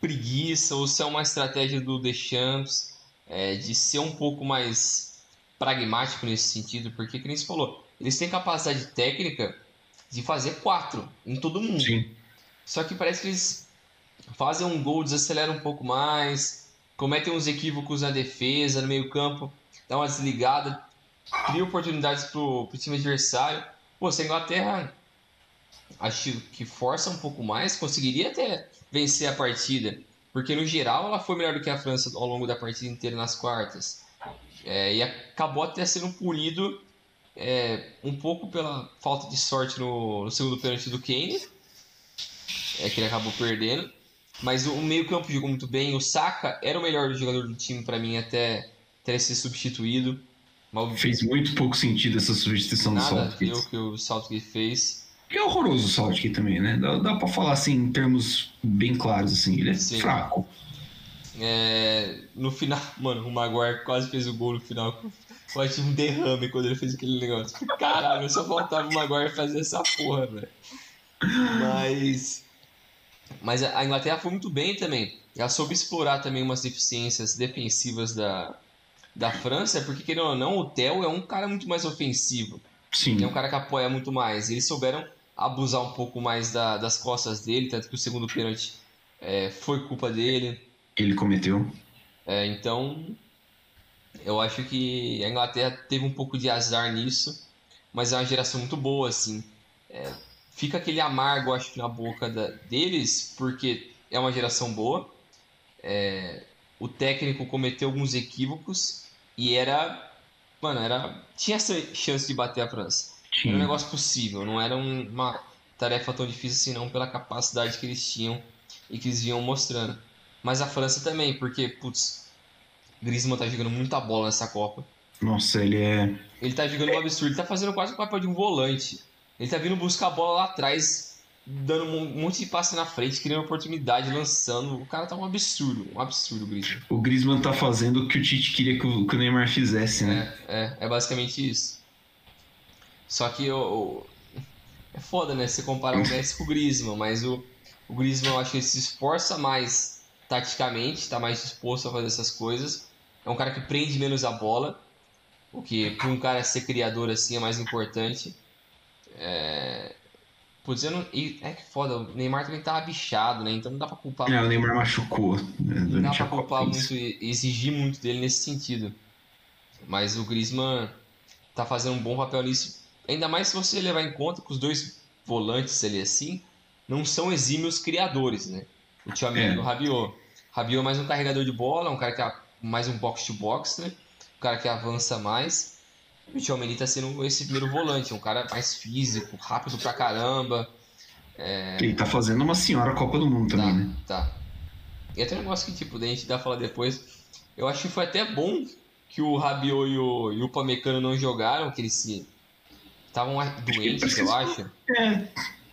preguiça ou se é uma estratégia do Deschamps é, de ser um pouco mais pragmático nesse sentido, porque, como você falou, eles têm capacidade técnica de fazer quatro em todo mundo. Sim. Só que parece que eles fazem um gol, desaceleram um pouco mais, cometem uns equívocos na defesa, no meio campo, dá uma desligada, cria oportunidades pro, pro time adversário. Pô, se a Inglaterra acho que força um pouco mais, conseguiria até vencer a partida. Porque no geral ela foi melhor do que a França ao longo da partida inteira nas quartas. É, e acabou até sendo punido é, um pouco pela falta de sorte no, no segundo pênalti do Kane. É que ele acabou perdendo. Mas o, meio campo jogou muito bem. O Saka era o melhor jogador do time para mim até, até ser substituído. Fez muito pouco sentido essa substituição nada do Southgate. Nada que o Southgate fez. E é horroroso o Southgate também, né? Dá, dá pra falar assim, em termos bem claros, assim. Ele é Sim. fraco. É, no final, mano, o Maguire quase fez o gol no final. Quase um derrame quando ele fez aquele negócio. Caralho, só faltava o Maguire fazer essa porra, velho. Mas. Mas a Inglaterra foi muito bem também. Ela soube explorar também umas deficiências defensivas da, da França, porque, querendo ou não, o Theo é um cara muito mais ofensivo. Sim. é um cara que apoia muito mais. Eles souberam abusar um pouco mais da, das costas dele, tanto que o segundo pênalti é, foi culpa dele. Ele cometeu. É, então, eu acho que a Inglaterra teve um pouco de azar nisso, mas é uma geração muito boa, assim. É, fica aquele amargo, acho que, na boca da, deles, porque é uma geração boa. É, o técnico cometeu alguns equívocos e era. Mano, era. Tinha essa chance de bater a França. Tinha. Era um negócio possível, não era uma tarefa tão difícil assim não pela capacidade que eles tinham e que eles vinham mostrando. Mas a França também, porque, putz, Griezmann tá jogando muita bola nessa Copa. Nossa, ele é. Ele tá jogando um absurdo, ele tá fazendo quase o papel de um volante. Ele tá vindo buscar a bola lá atrás, dando um monte de passe na frente, criando oportunidade, lançando. O cara tá um absurdo, um absurdo o Griezmann. O Griezmann tá fazendo o que o Tite queria que o, que o Neymar fizesse, né? É, é, é basicamente isso. Só que o, é foda, né? Você comparar o Messi com o Griezmann, mas o, o Griezmann eu acho que ele se esforça mais taticamente, tá mais disposto a fazer essas coisas. É um cara que prende menos a bola, o que para um cara ser criador assim é mais importante. É... Putz, eu não... E é que foda, o Neymar também tava bichado, né? Então não dá pra culpar. É, muito. o Neymar machucou. Né? Não dá pra culpar muito e exigir muito dele nesse sentido. Mas o Griezmann tá fazendo um bom papel nisso Ainda mais se você levar em conta que os dois volantes ali assim não são exímios criadores, né? O é. e o Rabiot. Rabiot é mais um carregador de bola, um cara que mais um box-to-box, né? O cara que avança mais. E o Tchouameni tá sendo esse primeiro volante, um cara mais físico, rápido pra caramba. É... Ele tá fazendo uma senhora Copa do Mundo também, tá, né? Tá. E até um negócio que, tipo, a gente dá pra falar depois. Eu acho que foi até bom que o Rabiot e o, e o Pamecano não jogaram, que eles se. Estavam doentes, eu acho. É.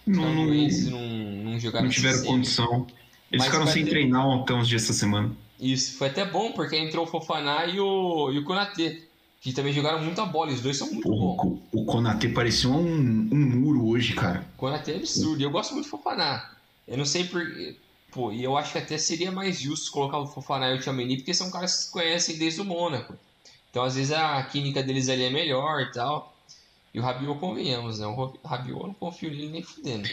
Não, não, doentes não, não jogaram Não tiveram condição. Eles Mas ficaram sem até... treinar até uns dias essa semana. Isso, foi até bom, porque entrou o Fofaná e o, e o Konatê, que também jogaram muita bola, os dois são muito bons. O, o Konatê parecia um, um muro hoje, cara. O Konatê é absurdo, e eu gosto muito do Fofaná. Eu não sei por... Pô, e eu acho que até seria mais justo colocar o Fofaná e o Tchameni, porque são caras que se conhecem desde o Mônaco. Então, às vezes, a química deles ali é melhor e tal. E o Rabiot, convenhamos, né? O Rabiot eu não confio nele nem fudendo.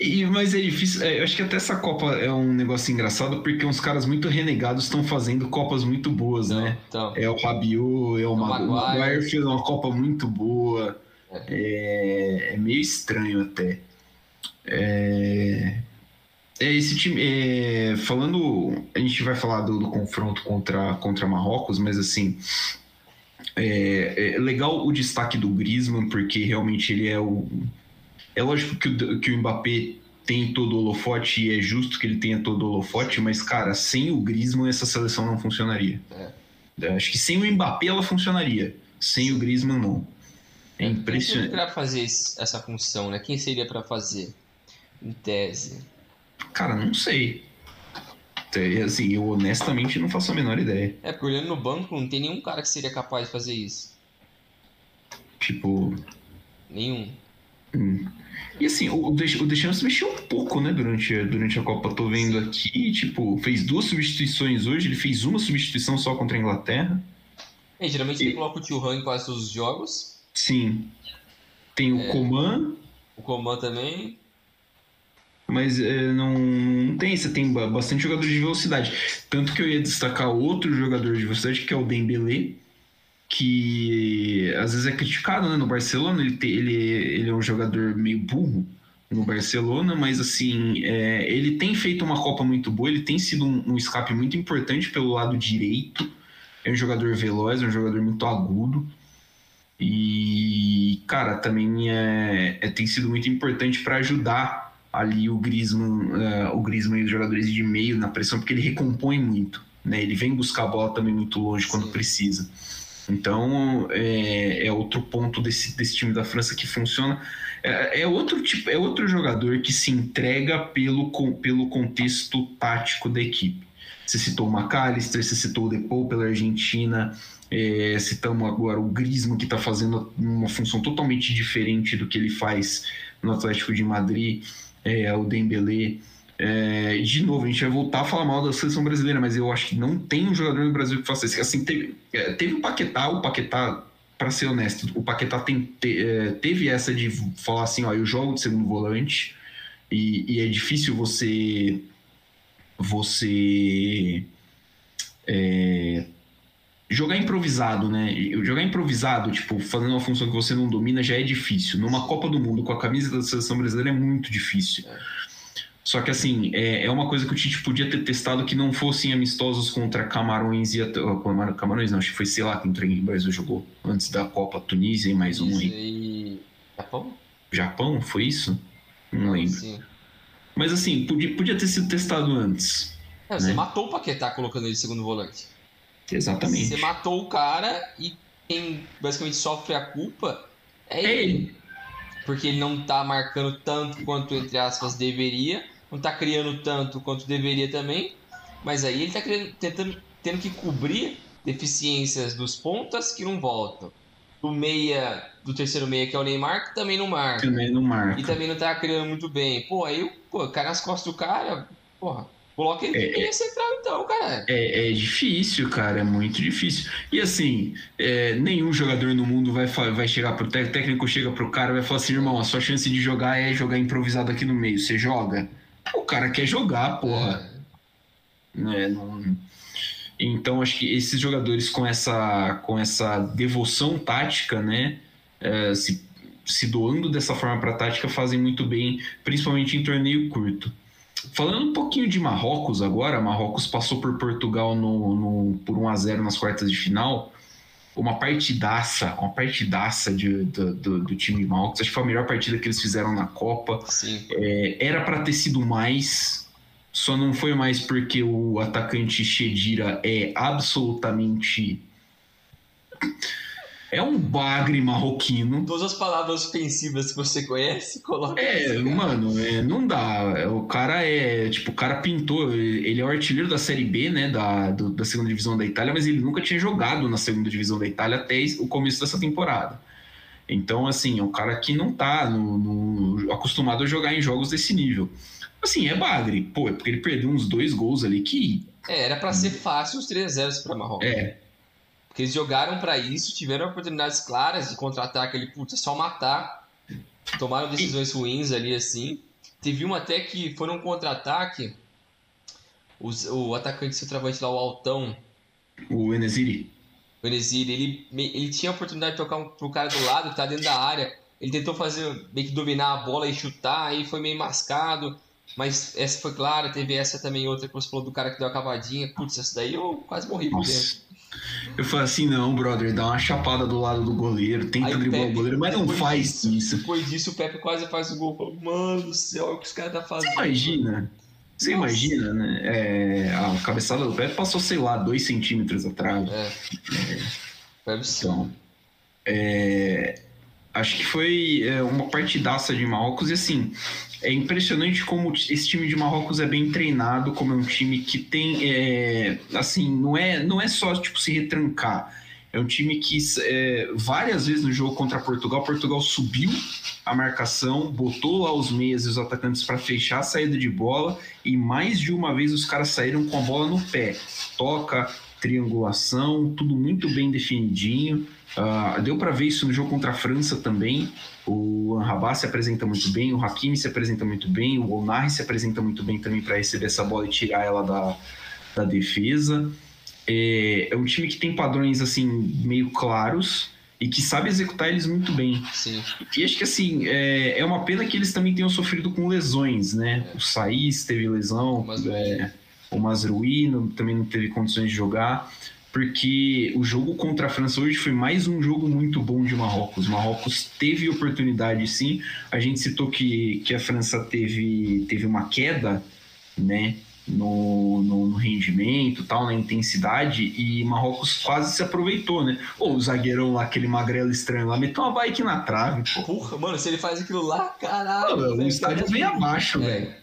E, mas é difícil, é, eu acho que até essa Copa é um negócio engraçado porque uns caras muito renegados estão fazendo Copas muito boas, então, né? Então. É o Rabiot, é o, o Maguire. Maguire fez uma Copa muito boa. É, é, é meio estranho até. É, é esse time. É, falando, a gente vai falar do, do, confronto contra, contra Marrocos, mas assim. É, é legal o destaque do Griezmann, porque realmente ele é o é lógico que o, que o Mbappé tem todo o holofote e é justo que ele tenha todo o holofote, mas, cara, sem o Griezmann essa seleção não funcionaria. É. é acho que sem o Mbappé ela funcionaria, sem o Griezmann não. É impressionante. Quem seria para fazer essa função, né? Quem seria para fazer, em tese? Cara, não sei. Assim, eu honestamente não faço a menor ideia. É, porque olhando no banco não tem nenhum cara que seria capaz de fazer isso. Tipo. Nenhum. Hum. E assim, o, Deschamps mexeu um pouco, né, durante, durante a Copa. Tô vendo aqui, tipo, fez duas substituições hoje, ele fez uma substituição só contra a Inglaterra. É, geralmente e... ele coloca o Tio Han em quase todos os jogos. Sim. Tem o é... Coman. O Coman também. Mas é, não, não tem, você tem bastante jogador de velocidade. Tanto que eu ia destacar outro jogador de velocidade, que é o Dembélé que às vezes é criticado né, no Barcelona. Ele, tem, ele, ele é um jogador meio burro no Barcelona, mas assim, é, ele tem feito uma Copa muito boa, ele tem sido um, um, escape muito importante pelo lado direito. É um jogador veloz, é um jogador muito agudo. E, cara, também é, é tem sido muito importante para ajudar ali o Griezmann, uh, o Griezmann e os jogadores de meio na pressão, porque ele recompõe muito. Né? Ele vem buscar a bola também muito longe quando precisa. Então é, é, outro ponto desse, desse time da França que funciona. É, é, outro tipo, é outro jogador que se entrega pelo, pelo contexto tático da equipe. Você citou o McAllister, você citou o Depou pela Argentina, é, citamos agora o Griezmann que está fazendo uma função totalmente diferente do que ele faz no Atlético de Madrid, é, o Dembélé. É, de novo, a gente vai voltar a falar mal da seleção brasileira, mas eu acho que não tem um jogador no Brasil que faça isso. Assim, teve, é, teve o Paquetá, o Paquetá, para ser honesto, o Paquetá tem, te, é, teve essa de falar assim: ó, eu jogo de segundo volante e, e é difícil você. Você. É, jogar improvisado, né? Jogar improvisado, tipo, fazendo uma função que você não domina já é difícil. Numa Copa do Mundo com a camisa da seleção brasileira é muito difícil. É. Só que assim, é, é uma coisa que o Tite podia ter testado que não fossem amistosos contra Camarões e Camarões não, acho que foi, sei lá, contra quem o Brasil jogou antes da Copa, Tunísia e mais um aí. E... Japão? Japão, foi isso? Não lembro. Sim. Mas assim, podia, podia ter sido testado antes. É, você né? matou o Paquetá colocando ele segundo volante. Exatamente. Você matou o cara e quem basicamente sofre a culpa é, é ele. ele porque ele não está marcando tanto quanto, entre aspas, deveria, não está criando tanto quanto deveria também, mas aí ele está tentando, tendo que cobrir deficiências dos pontas que não voltam. Do meia, do terceiro meia, que é o Neymar, que também não marca. Também não marca. E também não está criando muito bem. Pô, aí pô, cai nas costas do cara, porra, Coloca ele é, é, central então, cara. É, é difícil, cara, é muito difícil. E assim, é, nenhum jogador no mundo vai, vai chegar pro técnico, o técnico chega pro cara e vai falar assim, irmão, a sua chance de jogar é jogar improvisado aqui no meio. Você joga? O cara quer jogar, porra. É. não... Então acho que esses jogadores com essa, com essa devoção tática, né? É, se, se doando dessa forma para tática fazem muito bem, principalmente em torneio curto. Falando um pouquinho de Marrocos agora, Marrocos passou por Portugal no, no por 1 a 0 nas quartas de final. Uma partidaça, uma partidaça de, do, do, do, time de Marrocos. Acho que foi a melhor partida que eles fizeram na Copa. É, era para ter sido mais, só não foi mais porque o atacante Chedira é absolutamente é um bagre marroquino. Todas as palavras ofensivas que você conhece, coloca. É, mano, é, não dá. É, o cara é. Tipo, o cara pintou. Ele é o artilheiro da Série B, né? Da, do, da segunda divisão da Itália, mas ele nunca tinha jogado na segunda divisão da Itália até o começo dessa temporada. Então, assim, é um cara que não tá no, no, acostumado a jogar em jogos desse nível. Assim, é bagre. Pô, é porque ele perdeu uns dois gols ali que. É, era para ser fácil os 3 0 para Marrocos. É. Porque eles jogaram para isso, tiveram oportunidades claras de contra-ataque ali, putz, é só matar. Tomaram decisões ruins ali, assim. Teve uma até que foi num contra-ataque. O atacante centroavante lá, o Altão. O Enesiri. O Enesiri, ele, ele tinha a oportunidade de tocar um, pro cara do lado, que tá dentro da área. Ele tentou fazer, meio que dominar a bola e chutar, aí foi meio mascado. Mas essa foi clara, teve essa também outra que você falou do cara que deu a cavadinha. Putz, essa daí eu quase morri por dentro. Eu falei assim, não, brother, dá uma chapada do lado do goleiro, tenta driblar o goleiro, mas não faz disso, isso. Depois disso, o Pepe quase faz o gol. Mano do céu, olha o que os caras tá fazendo. Você imagina? Você Nossa. imagina, né? É, a cabeçada do Pepe passou, sei lá, dois centímetros atrás. É. é. Pepe então, é, acho que foi é, uma partidaça de Marrocos e assim, é impressionante como esse time de Marrocos é bem treinado, como é um time que tem, é, assim, não é, não é só tipo se retrancar. É um time que é, várias vezes no jogo contra Portugal, Portugal subiu a marcação, botou lá os meias e os atacantes para fechar a saída de bola e mais de uma vez os caras saíram com a bola no pé. Toca, triangulação, tudo muito bem definidinho. Uh, deu para ver isso no jogo contra a França também. O Anrabá se apresenta muito bem, o Hakimi se apresenta muito bem, o Onari se apresenta muito bem também para receber essa bola e tirar ela da, da defesa. É, é, um time que tem padrões assim meio claros e que sabe executar eles muito bem. Sim. E acho que assim é, é uma pena que eles também tenham sofrido com lesões, né? É. O Saiz teve lesão, o Mazrui é, também não teve condições de jogar porque o jogo contra a França hoje foi mais um jogo muito bom de Marrocos. Marrocos teve oportunidade, sim. A gente citou que, que a França teve, teve uma queda, né? No, no, no, rendimento, tal, na intensidade, e Marrocos quase se aproveitou, né? Ou o zagueirão lá, aquele magrelo estranho lá, meteu uma bike na trave. Pô. Porra, mano, se ele faz aquilo lá, caralho. o estádio vem abaixo, é. velho.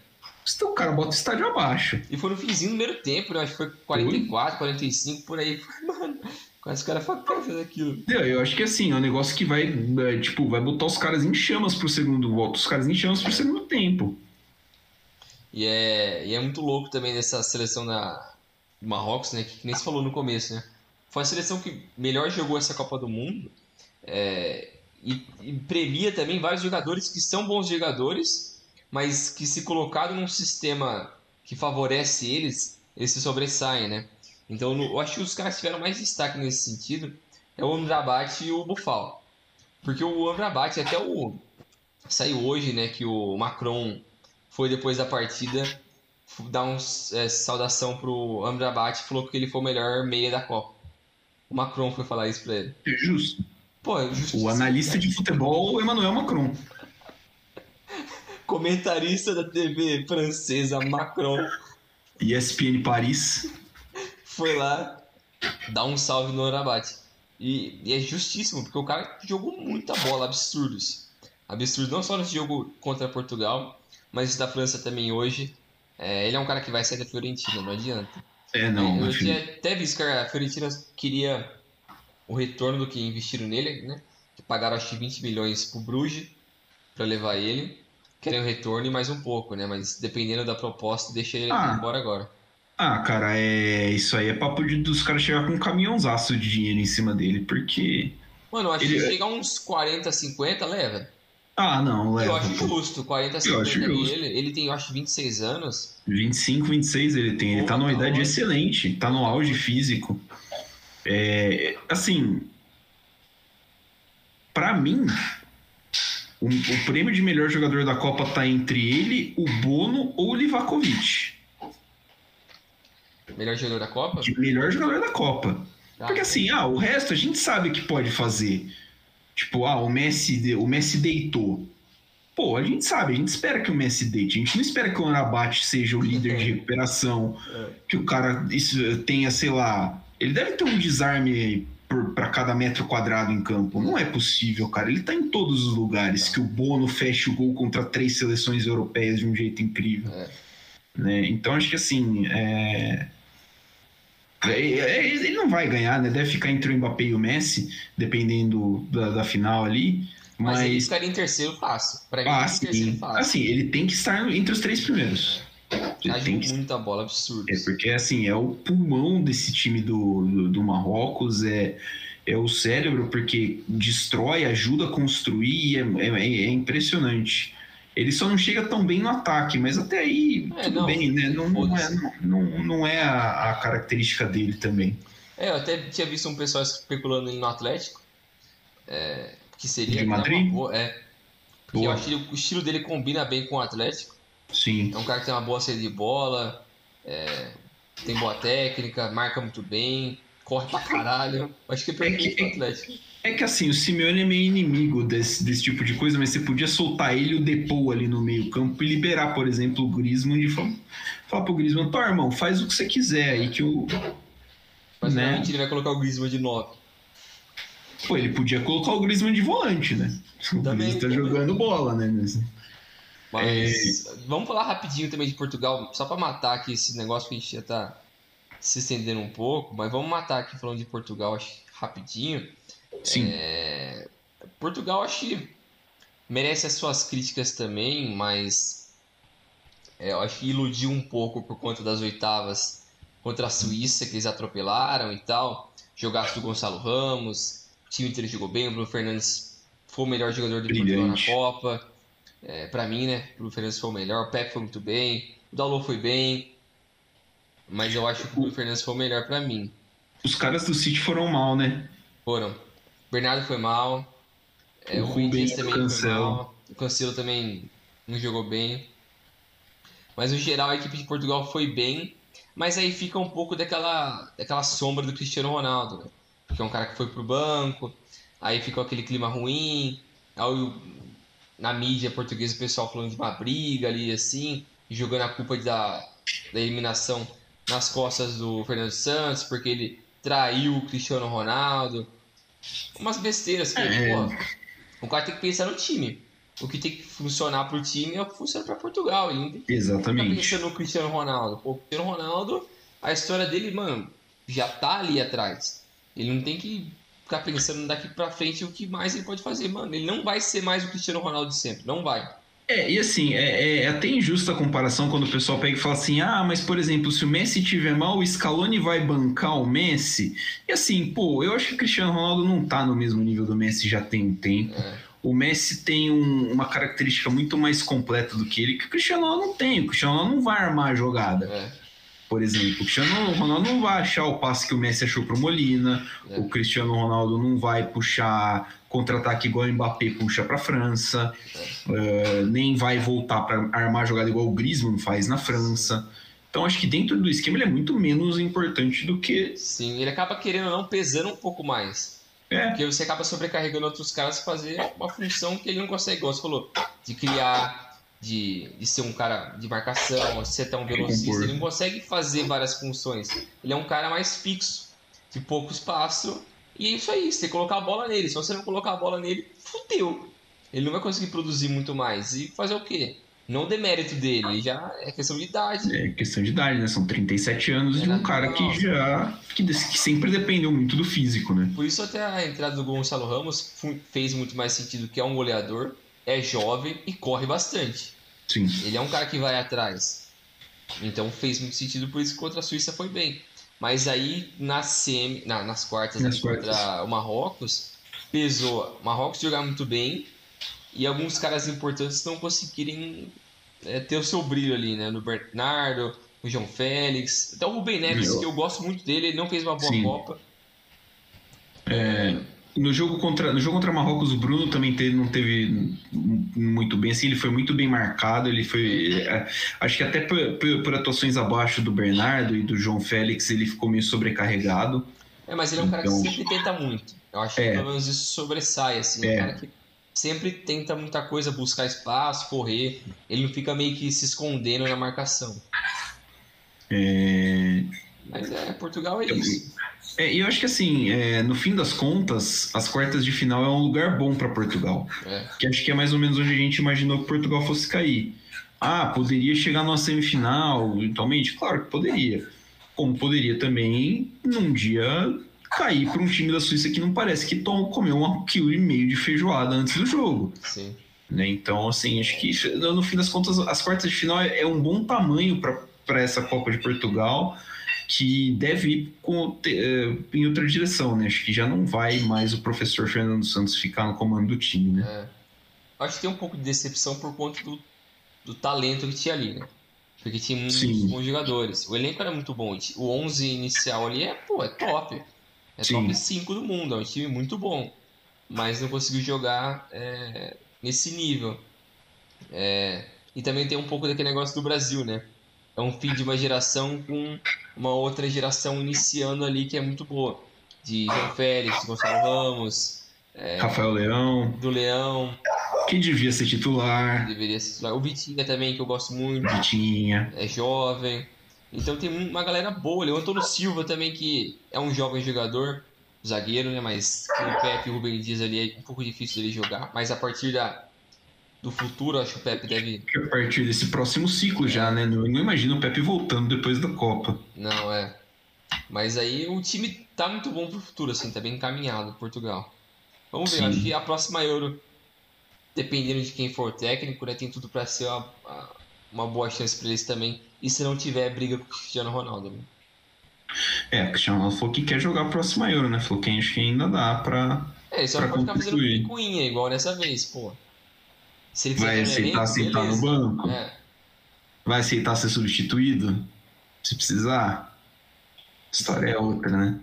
Então o cara bota o estádio abaixo. E foi no finzinho do primeiro tempo, né? Acho que foi 44, 45, por aí. Mano, quase os caras fazer aquilo. Eu acho que assim, é um negócio que vai, é, tipo, vai botar os caras em chamas pro segundo voto, os caras em chamas pro segundo tempo. E é, e é muito louco também nessa seleção da Marrocos, né? Que, que nem se falou no começo, né? Foi a seleção que melhor jogou essa Copa do Mundo. É, e, e premia também vários jogadores que são bons jogadores mas que se colocado num sistema que favorece eles, eles se sobressaem, né? Então eu acho que os caras que tiveram mais destaque nesse sentido é o Amrabat e o Bufal. Porque o Amrabat, até o. Saiu hoje, né? Que o Macron foi depois da partida dar uma é, saudação pro Amrabat e falou que ele foi o melhor meia da Copa. O Macron foi falar isso pra ele. É justo. Pô, é justo. O analista de futebol, Emmanuel Macron comentarista da TV francesa Macron. ESPN Paris. Foi lá dar um salve no Arabate. E, e, é justíssimo, porque o cara jogou muita bola, absurdos. Absurdos, não só nesse jogo contra Portugal, mas da França também hoje. É, ele é um cara que vai sair da Fiorentina, não adianta. É, não. Eu tinha até visto que a Fiorentina queria o retorno do que investiram nele, né? Que pagaram acho que 20 milhões pro Bruges para levar ele querem o retorno e mais um pouco, né? Mas dependendo da proposta, deixa ele ah. embora agora. Ah, cara, é isso aí é papo de, dos caras chegar com um caminhãozaço de dinheiro em cima dele, porque. Mano, acho ele... que chegar uns 40, 50, leva. Ah, não, leva. Eu acho pô. justo, 40, 50 eu acho justo. Ele, tem, eu acho, 26 anos. 25, 26 ele tem. Ele tá numa tá idade excelente, tá no auge físico. É, assim, para mim, O, o, prêmio de melhor jogador da Copa tá entre ele, o Bono ou o Livakovic. Melhor jogador da Copa? De melhor jogador da Copa. Ah, Porque assim, ah, o resto a gente sabe que pode fazer. Tipo, ah, o Messi, o Messi deitou. Pô, a gente sabe, a gente espera que o Messi deite. A gente não espera que o Anabate seja o líder de recuperação, é. que o cara isso, tenha, sei lá. Ele deve ter um desarme para cada metro quadrado em campo. Não é possível, cara. Ele tá em todos os lugares. Que o Bono feche o gol contra três seleções europeias de um jeito incrível. É. Né? Então acho que assim. É... É, é... Ele não vai ganhar, né? Deve ficar entre o Mbappé e o Messi, dependendo da, da final ali. Mas, mas ele ficaria em terceiro fácil. Pra mim, ah, sim. fácil. Assim, ele tem que estar entre os três primeiros. Ele tem que... muita bola absurda. É porque assim, é o pulmão desse time do, do, do, Marrocos, é, é o cérebro, porque destrói, ajuda a construir, é, é, é, impressionante. Ele só não chega tão bem no ataque, mas até aí é, tudo não, bem, né? Não, não, é, não, não é a, a característica dele também. É, eu até tinha visto um pessoal especulando no Atlético. É, que seria de Madrid? Boa, é. Porque eu acho que o estilo dele combina bem com o Atlético. Sim. É um cara que tem uma boa saída de bola, é, tem boa técnica, marca muito bem, corre pra caralho. Acho que é perfeito é que, pro Atlético. É que assim, o Simeone é meio inimigo desse, desse tipo de coisa, mas você podia soltar ele o Depou ali no meio campo e liberar, por exemplo, o Griezmann de falar, falar pro Griezmann, pô, irmão, faz o que você quiser aí que o... Mas né? ele vai colocar o Griezmann de 9. Pô, ele podia colocar o Griezmann de volante, né? O também, Griezmann tá jogando bola, né? Mas é... vamos falar rapidinho também de Portugal, só para matar aqui esse negócio que a gente já tá se estendendo um pouco, mas vamos matar aqui falando de Portugal acho, rapidinho. Sim. É... Portugal acho que merece as suas críticas também, mas é, eu acho que iludiu um pouco por conta das oitavas contra a Suíça, que eles atropelaram e tal. Jogaço do Gonçalo Ramos, o time inteiro jogou bem, o Bruno Fernandes foi o melhor jogador do Portugal na Copa. É, para mim, né? O Bruno Fernandes foi o melhor, o Pepe foi muito bem, o Dalot foi bem. Mas eu acho que o Bruno Fernandes foi o melhor para mim. Os caras do City foram mal, né? Foram. Bernardo foi mal. É, o, o Rubens também Cancelo. foi mal. O Cancelo também não jogou bem. Mas no geral a equipe de Portugal foi bem. Mas aí fica um pouco daquela, daquela sombra do Cristiano Ronaldo, né? que é um cara que foi pro banco, aí ficou aquele clima ruim, aí na mídia portuguesa o pessoal falando de uma briga ali assim, jogando a culpa da, da eliminação nas costas do Fernando Santos, porque ele traiu o Cristiano Ronaldo. Umas besteiras que, é. pô, o cara tem que pensar no time. O que tem que funcionar pro time é o que funciona para Portugal. Ele não tem que Exatamente. pensando no Cristiano Ronaldo. Pô, o Cristiano Ronaldo, a história dele, mano, já tá ali atrás. Ele não tem que ficar pensando daqui para frente o que mais ele pode fazer, mano. Ele não vai ser mais o Cristiano Ronaldo de sempre, não vai. É, e assim, é, é, até injusta a comparação quando o pessoal pega e fala assim: ah, mas por exemplo, se o Messi tiver mal, o Scaloni vai bancar o Messi. E assim, pô, eu acho que o Cristiano Ronaldo não tá no mesmo nível do Messi já tem um tempo. É. O Messi tem um, uma característica muito mais completa do que ele, que o Cristiano Ronaldo não tem. O Cristiano Ronaldo não vai armar a jogada. É por exemplo. O Cristiano Ronaldo não vai achar o passe que o Messi achou pro Molina. É. O Cristiano Ronaldo não vai puxar contra-ataque igual o Mbappé puxa para a França. É. Uh, nem vai voltar para armar jogada igual o Griezmann faz na França. Então acho que dentro do esquema ele é muito menos importante do que. Sim, ele acaba querendo não pesando um pouco mais. É. Porque você acaba sobrecarregando outros caras fazer uma função que ele não consegue, igual você falou, de criar de, de ser um cara de marcação, de ser tão velocista, ele não consegue fazer várias funções. Ele é um cara mais fixo, de pouco espaço, e é isso aí, você colocar a bola nele. Se você não colocar a bola nele, fudeu. Ele não vai conseguir produzir muito mais. E fazer o quê? Não demérito dele, já é questão de idade. É questão de idade, né? São 37 anos é de um cara que já. Que, que, sempre dependeu muito do físico, né? Por isso até a entrada do Gonçalo Ramos fez muito mais sentido que é um goleador é jovem e corre bastante. Sim. Ele é um cara que vai atrás. Então fez muito sentido, por isso que contra a Suíça foi bem. Mas aí na semi, na, nas quartas nas contra o Marrocos, pesou. O Marrocos jogar muito bem e alguns caras importantes não conseguirem é, ter o seu brilho ali, né? No Bernardo, o João Félix, até o Rubem Neves, que eu gosto muito dele, ele não fez uma boa Sim. Copa. É, no jogo contra no jogo contra Marrocos o Bruno também teve, não teve muito bem assim ele foi muito bem marcado ele foi é, acho que até por, por, por, atuações abaixo do Bernardo e do João Félix ele ficou meio sobrecarregado. É mas ele é um então, cara que então sempre tenta muito. Eu acho é, que pelo menos isso sobressai assim é. um cara que sempre tenta muita coisa buscar espaço correr. Ele não fica meio que se escondendo na marcação. É... mas é Portugal é isso é, eu acho que assim, é, no fim das contas, as quartas de final é um lugar bom para Portugal. É. Que acho que é mais ou menos onde a gente imaginou que Portugal fosse cair. Ah, poderia chegar numa semifinal, eventualmente? Claro que poderia. Como poderia também, num dia, cair para um time da Suíça que não parece que tom, comeu um quilo e meio de feijoada antes do jogo. Sim. Né? Então, assim, acho que no fim das contas, as quartas de final é um bom tamanho para essa Copa de Portugal que deve ir com, eh, em outra direção, né? Acho que já não vai mais o professor Fernando Santos ficar no comando do time, né? É. Acho que tem um pouco de decepção por conta do, do talento que tinha ali, né? Porque tinha muitos Sim. bons jogadores. O elenco era muito bom. O 11 inicial ali é, pô, é top. É Sim. top 5 do mundo. É um time muito bom. Mas não conseguiu jogar é, nesse nível. É, e também tem um pouco daquele negócio do Brasil, né? É um fim de uma geração com uma outra geração iniciando ali que é muito boa. De João Félix, Gonçalo Ramos, é, Rafael Leão. Do Leão. Que devia ser titular. Deveria ser titular. O Vitinha também, que eu gosto muito. Vitinha. É jovem. Então tem uma galera boa ali. O Antônio Silva também, que é um jovem jogador, zagueiro, né? Mas com o Pepe e o Rubem Dias ali é um pouco difícil dele jogar. Mas a partir da, do futuro, acho que o Pepe deve. A partir desse próximo ciclo é. já, né? Não, não imagino o Pepe voltando depois da Copa. Não, é. Mas aí o time tá muito bom pro futuro, assim, tá bem encaminhado, Portugal. Vamos ver, Sim. acho que a próxima Euro, dependendo de quem for o técnico, né, tem tudo para ser uma, uma boa chance para eles também. E se não tiver briga com o Cristiano Ronaldo, né? É, o Cristiano Ronaldo falou que quer jogar a próxima Euro, né? Falou que acho que ainda dá pra. É, só não pode ficar fazendo picuinha igual dessa vez, pô. Se ele vai aceitar sentar no banco? É. Vai aceitar ser substituído? Se precisar? A história é outra, né?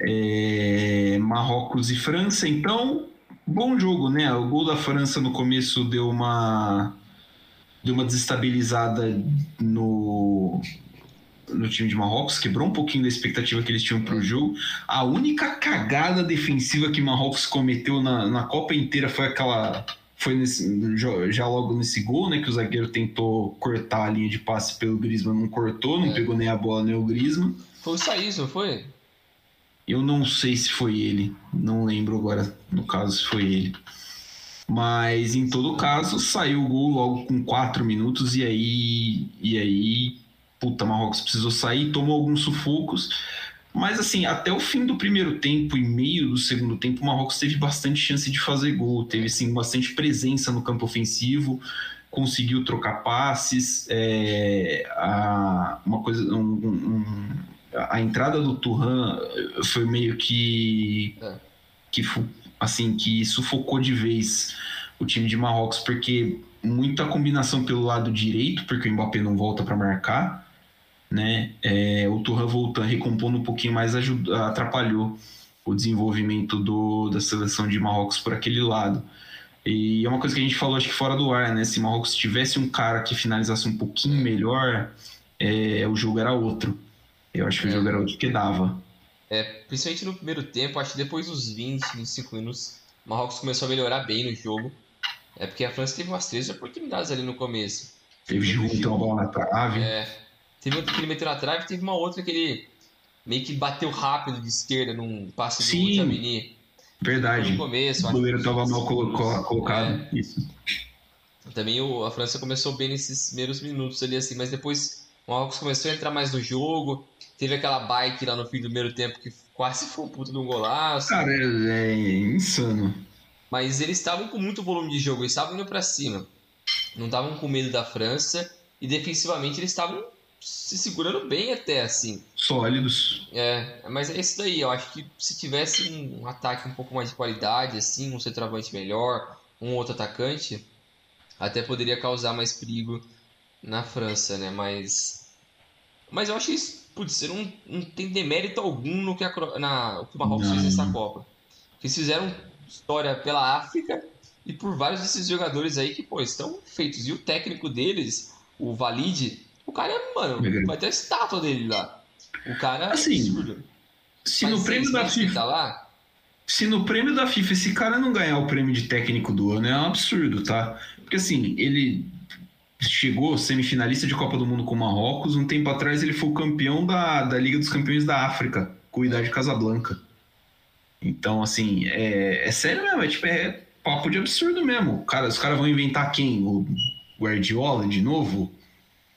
É. É, Marrocos e França, então, bom jogo, né? O gol da França no começo deu uma deu uma desestabilizada no no time de Marrocos, quebrou um pouquinho da expectativa que eles tinham para o jogo. A única cagada defensiva que Marrocos cometeu na, na Copa inteira foi aquela foi nesse, já logo nesse gol, né? Que o zagueiro tentou cortar a linha de passe pelo Griezmann, não cortou, não é. pegou nem a bola nem o Griezmann. Foi o não foi? Eu não sei se foi ele, não lembro agora, no caso, se foi ele. Mas em todo caso, saiu o gol logo com 4 minutos e aí. E aí. Puta, Marrocos precisou sair, tomou alguns sufocos. Mas assim, até o fim do primeiro tempo e meio do segundo tempo, o Marrocos teve bastante chance de fazer gol, teve sim bastante presença no campo ofensivo, conseguiu trocar passes, é, a, uma coisa, um, um, a entrada do Turhan foi meio que, é. que assim que sufocou de vez o time de Marrocos, porque muita combinação pelo lado direito, porque o Mbappé não volta para marcar né? É, o Turra voltando, recompondo um pouquinho mais, ajudou, atrapalhou o desenvolvimento do, da seleção de Marrocos por aquele lado. E é uma coisa que a gente falou, acho que fora do ar, né? Se Marrocos tivesse um cara que finalizasse um pouquinho melhor, é, o jogo era outro. Eu acho que é. o jogo era outro que dava. É, principalmente no primeiro tempo, acho que depois dos 20, 25 minutos, o Marrocos começou a melhorar bem no jogo. É porque a França teve umas três oportunidades ali no começo. Teve junto uma bola na trave. É, Teve outra que ele meteu na trave, teve uma outra que ele meio que bateu rápido de esquerda num passe Sim, do Jamini. Verdade. No começo, o goleiro estava mal colocado. É. Isso. Também o, a França começou bem nesses primeiros minutos ali, assim, mas depois o Marrocos começou a entrar mais no jogo. Teve aquela bike lá no fim do primeiro tempo que quase foi um puto de um golaço. Cara, é, é insano. Mas eles estavam com muito volume de jogo, eles estavam indo para cima. Não estavam com medo da França. E defensivamente eles estavam se segurando bem até, assim. Sólidos. É, mas é isso daí. Eu acho que se tivesse um ataque um pouco mais de qualidade, assim, um centroavante melhor, um outro atacante, até poderia causar mais perigo na França, né? Mas. Mas eu acho que isso, putz, não, não tem demérito algum no que, a, na, o que o Marrocos fez nessa Copa. Eles fizeram história pela África e por vários desses jogadores aí que, pô, estão feitos. E o técnico deles, o Valide, o cara é, mano, vai ter a estátua dele lá. O cara assim, é absurdo. Se no prêmio da FIFA. Tá lá, se no prêmio da FIFA esse cara não ganhar o prêmio de técnico do ano, é um absurdo, tá? Porque assim, ele chegou semifinalista de Copa do Mundo com o Marrocos, um tempo atrás ele foi o campeão da, da Liga dos Campeões da África, com o Idade Casablanca. Então, assim, é, é sério mesmo, é tipo, é papo de absurdo mesmo. Cara, os caras vão inventar quem? O Guardiola de novo?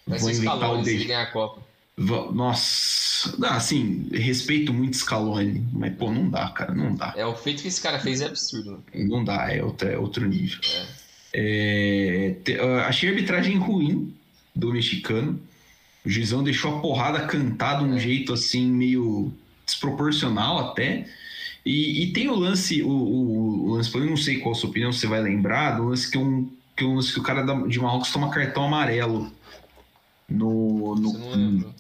Vai vão inventar o ganhar a Copa. Nossa, dá, assim, respeito muito Scaloni, mas pô, não dá, cara, não dá. É, o feito que esse cara fez é absurdo. Não dá, é outro, é outro nível. É. É, te, achei a arbitragem ruim do mexicano. O Gizão deixou a porrada cantar de um é. jeito assim, meio desproporcional até. E, e tem o lance, o, o, o, lance, eu não sei qual a sua opinião, você vai lembrar, do lance que, um, que, um lance que o cara de Marrocos toma cartão amarelo no, no,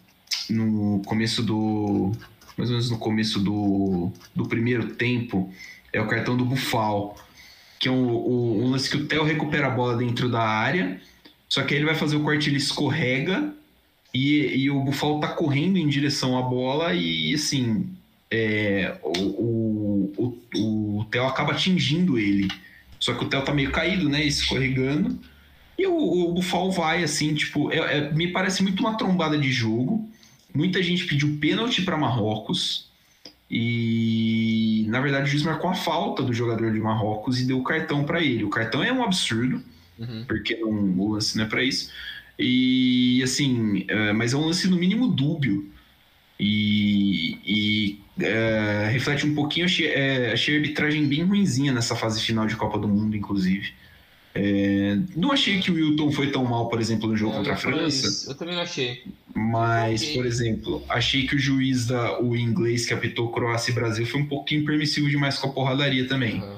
no começo do. Mais ou menos no começo do, do primeiro tempo. É o cartão do Bufal. Que é um, um, um lance que o Theo recupera a bola dentro da área. Só que aí ele vai fazer o corte, ele escorrega. E, e o Bufal tá correndo em direção à bola. E assim, é, o, o, o, o Theo acaba atingindo ele. Só que o Theo tá meio caído, né? Escorregando. E o, o Bufal vai, assim, tipo, é, é, me parece muito uma trombada de jogo. Muita gente pediu pênalti para Marrocos. E na verdade o juiz marcou a falta do jogador de Marrocos e deu o cartão para ele. O cartão é um absurdo, uhum. porque não, o lance não é para isso. E assim, é, mas é um lance no mínimo dúbio. E, e é, reflete um pouquinho, achei, é, achei a arbitragem bem ruinzinha nessa fase final de Copa do Mundo, inclusive. É, não achei que o Wilton foi tão mal, por exemplo, no jogo contra a França. Isso. Eu também não achei. Mas, okay. por exemplo, achei que o juiz da o inglês que apitou Croácia e Brasil foi um pouquinho permissivo demais com a porradaria também. Uhum.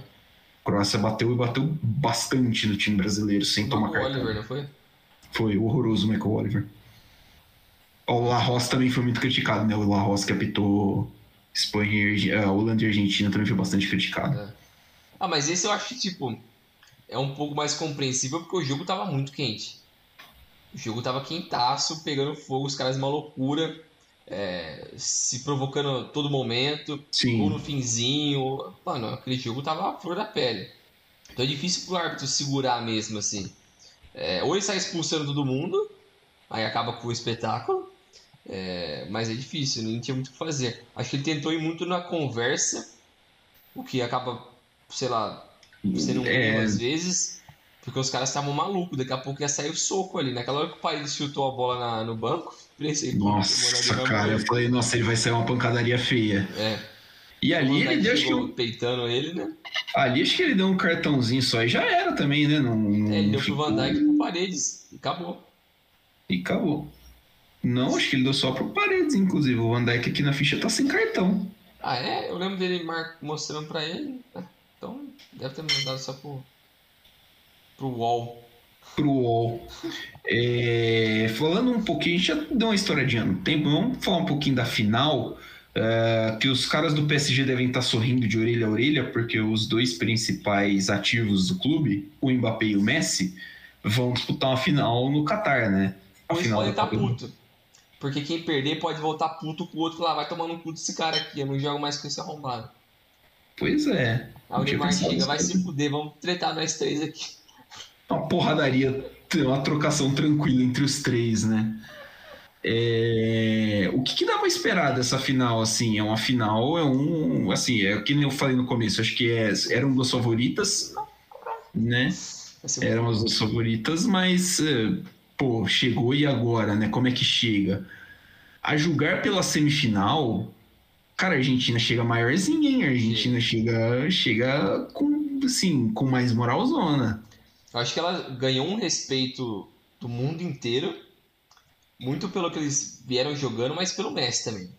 Croácia bateu e bateu bastante no time brasileiro sem o tomar cartão. O Oliver, não foi? Foi horroroso o Michael Oliver. O La Roça também foi muito criticado, né? O La Roça que apitou Espanha e uh, Holanda e Argentina também foi bastante criticado. É. Ah, mas esse eu acho que, tipo, é um pouco mais compreensível porque o jogo tava muito quente. O jogo tava quentaço, pegando fogo, os caras uma loucura, é, se provocando todo momento, Sim. ou no finzinho. Mano, aquele jogo tava a flor da pele. Então é difícil pro árbitro segurar mesmo, assim. É, ou ele sai expulsando todo mundo, aí acaba com o espetáculo, é, mas é difícil, não tinha muito o que fazer. Acho que ele tentou ir muito na conversa, o que acaba, sei lá, sendo um é... às vezes, porque os caras estavam malucos, daqui a pouco ia sair o soco ali. Naquela hora que o país chutou a bola na, no banco, pensei, nossa, cara, eu falei, nossa, ele vai sair uma pancadaria feia. É. E ali ele deu, acho que eu... peitando ele, né? Ali acho que ele deu um cartãozinho só e já era também, né? Não, não é, ele deu ficou... pro Van Dijk pro Paredes e acabou. E acabou. Não, acho que ele deu só pro Paredes, inclusive. O Van Dijk aqui na ficha tá sem cartão. Ah, é? Eu lembro dele mostrando pra ele. Deve ter mandado só pro, pro UOL. Pro UOL. É, falando um pouquinho, a gente já deu uma estouradinha no tempo, vamos falar um pouquinho da final. Uh, que os caras do PSG devem estar sorrindo de orelha a orelha, porque os dois principais ativos do clube, o Mbappé e o Messi, vão disputar uma final no Qatar, né? A Ou final podem estar puto. Porque quem perder pode voltar puto com o outro lá, vai tomando um cu desse cara aqui, eu não jogo mais com esse arrombado. Pois é. A Neymar chega, vai se fuder, vamos tretar nós três aqui. Uma porradaria, uma trocação tranquila entre os três, né? É... O que, que, dá pra esperar dessa final, assim? É uma final, é um... Assim, é o que eu falei no começo, acho que é, eram duas favoritas, né? Eram as duas favoritas, mas... É, pô, chegou e agora, né? Como é que chega? A julgar pela semifinal, Cara, a Argentina chega maiorzinha, hein? A Argentina chega, chega com, assim, com mais moralzona. Eu acho que ela ganhou um respeito do mundo inteiro, muito pelo que eles vieram jogando, mas pelo Messi também.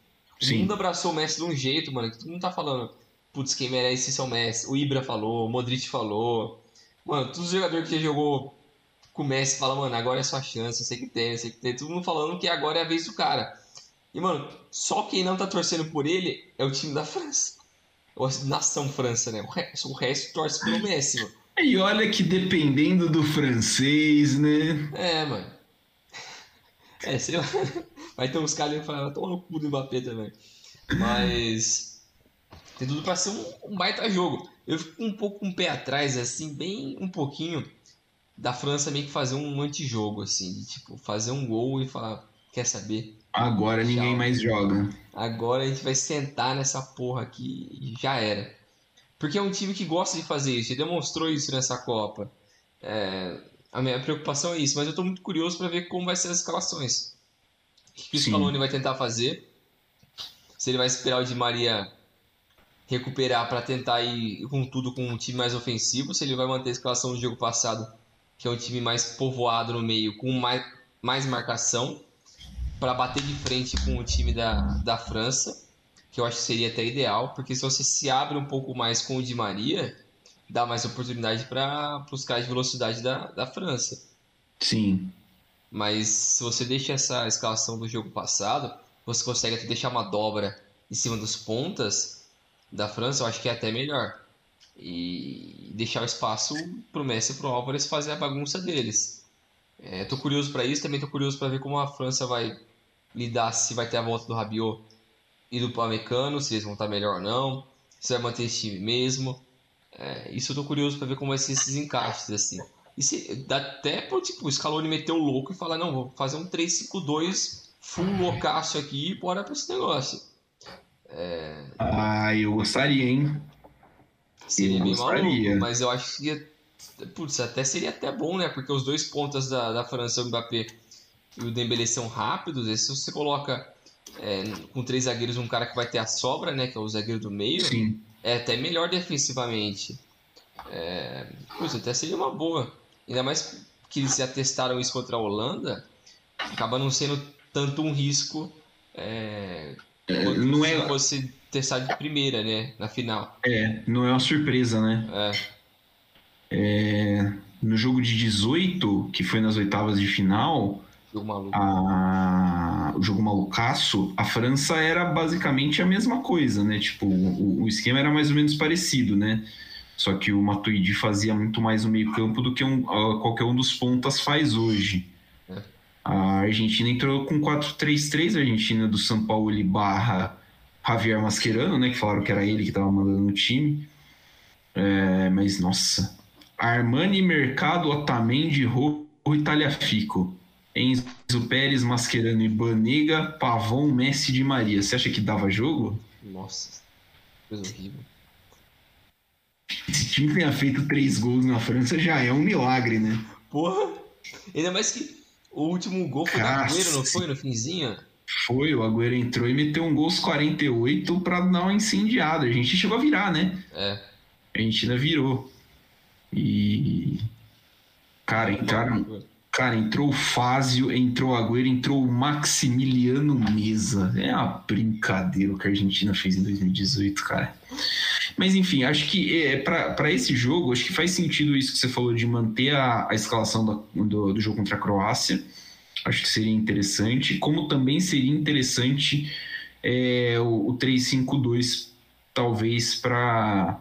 O Sim. mundo abraçou o Messi de um jeito, mano, que todo mundo tá falando, putz, quem merece ser o Messi. O Ibra falou, o Modric falou. Mano, todos os jogadores que já jogou com o Messi falam, mano, agora é sua chance, eu sei que tem, eu sei que tem. Todo mundo falando que agora é a vez do cara. E, mano, só quem não tá torcendo por ele é o time da França. nação França, né? O resto, o resto torce pelo Messi, mano. E olha que dependendo do francês, né? É, mano. É, sei lá. Vai ter uns caras que falam, toma no cu do Mbappé também. Mas. Tem tudo pra ser um, um baita jogo. Eu fico um pouco com um pé atrás, assim, bem um pouquinho da França meio que fazer um antijogo, assim, de, tipo, fazer um gol e falar, quer saber? Agora Tchau. ninguém mais joga. Agora a gente vai sentar nessa porra aqui e já era. Porque é um time que gosta de fazer isso, e demonstrou isso nessa Copa. É, a minha preocupação é isso, mas eu estou muito curioso para ver como vai ser as escalações. O que o Scaloni vai tentar fazer? Se ele vai esperar o Di Maria recuperar para tentar ir com tudo com um time mais ofensivo, se ele vai manter a escalação do jogo passado, que é um time mais povoado no meio, com mais, mais marcação, para bater de frente com o time da, da França que eu acho que seria até ideal, porque se você se abre um pouco mais com o Di Maria, dá mais oportunidade para os caras de velocidade da, da França. Sim. Mas se você deixa essa escalação do jogo passado, você consegue até deixar uma dobra em cima dos pontas da França, eu acho que é até melhor. E deixar o espaço pro Messi e pro Álvares fazer a bagunça deles. É, tô curioso para isso, também tô curioso para ver como a França vai lidar, se vai ter a volta do Rabiot e do Pamecano, se eles vão estar melhor ou não, se vai manter esse time mesmo. É, isso eu tô curioso para ver como vai ser esses encaixes, assim. E se, dá até pro tipo, o Scaloni meter o louco e falar, não, vou fazer um 3-5-2 full loucaço aqui e bora pra esse negócio. É... Ah, eu gostaria, hein? Seria eu bem gostaria. maluco, mas eu acho que putz, até seria até bom, né? Porque os dois pontas da, da França, o Mbappé e o Dembélé são rápidos, e se você coloca é, com três zagueiros, um cara que vai ter a sobra, né? Que é o zagueiro do meio. Sim. É até melhor defensivamente. É, pois, até seria uma boa. Ainda mais que eles já testaram isso contra a Holanda, acaba não sendo tanto um risco é, é não se é... fosse testar de primeira, né? Na final. É, não é uma surpresa, né? É. é no jogo de 18, que foi nas oitavas de final, Jogo maluco. A... O jogo malucaço, a França era basicamente a mesma coisa, né? Tipo, o, o esquema era mais ou menos parecido, né? Só que o Matuidi fazia muito mais no meio-campo do que um, qualquer um dos pontas faz hoje. É. A Argentina entrou com 4-3-3, a Argentina do São Paulo ele barra Javier Mascherano, né? Que falaram que era ele que estava mandando no time. É, mas, nossa. Armani, Mercado, Otamendi, Rô, Italiafico. Enzo Pérez, Mascherano e Banega, Pavon, Messi de Maria. Você acha que dava jogo? Nossa, coisa horrível. Esse time tenha feito três gols na França já é um milagre, né? Porra! Ainda mais que o último gol foi Cacete. do Agüero, não foi? No finzinho? Foi, o Agüero entrou e meteu um gol aos 48 pra dar uma incendiada. A gente chegou a virar, né? É. A Argentina virou. E. Cara, entraram. Cara, entrou o Fázio, entrou o Agüero, entrou o Maximiliano Mesa. É uma brincadeira o que a Argentina fez em 2018, cara. Mas enfim, acho que é, para esse jogo, acho que faz sentido isso que você falou de manter a, a escalação do, do, do, jogo contra a Croácia. Acho que seria interessante. Como também seria interessante é, o, o 3-5-2, talvez, para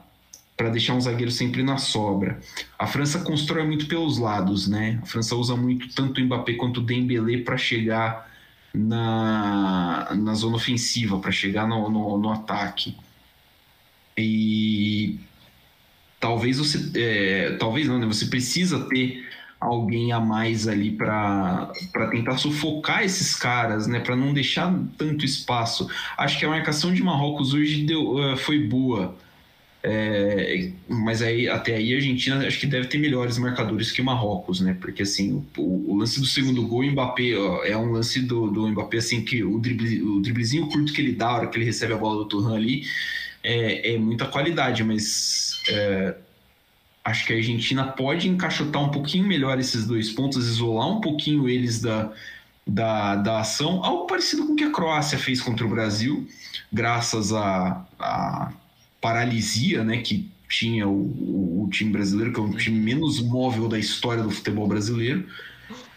para deixar um zagueiro sempre na sobra. A França constrói muito pelos lados, né? A França usa muito tanto o Mbappé quanto o Dembélé para chegar na, na zona ofensiva, para chegar no, no, no, ataque. E talvez você, é, talvez não, né? Você precisa ter alguém a mais ali para tentar sufocar esses caras, né? Para não deixar tanto espaço. Acho que a marcação de Marrocos hoje deu, uh, foi boa é, mas aí até aí a Argentina acho que deve ter melhores marcadores que o Marrocos, né? Porque assim, o, o lance do segundo gol, o Mbappé ó, é um lance do, do Mbappé assim que o, drible, o driblezinho curto que ele dá, a hora que ele recebe a bola do Turhan ali, é, é muita qualidade, mas é, acho que a Argentina pode encaixotar um pouquinho melhor esses dois pontos, isolar um pouquinho eles da, da, da ação, algo parecido com o que a Croácia fez contra o Brasil, graças a, a paralisia né, que tinha o, o, o, time brasileiro, que é o time menos móvel da história do futebol brasileiro.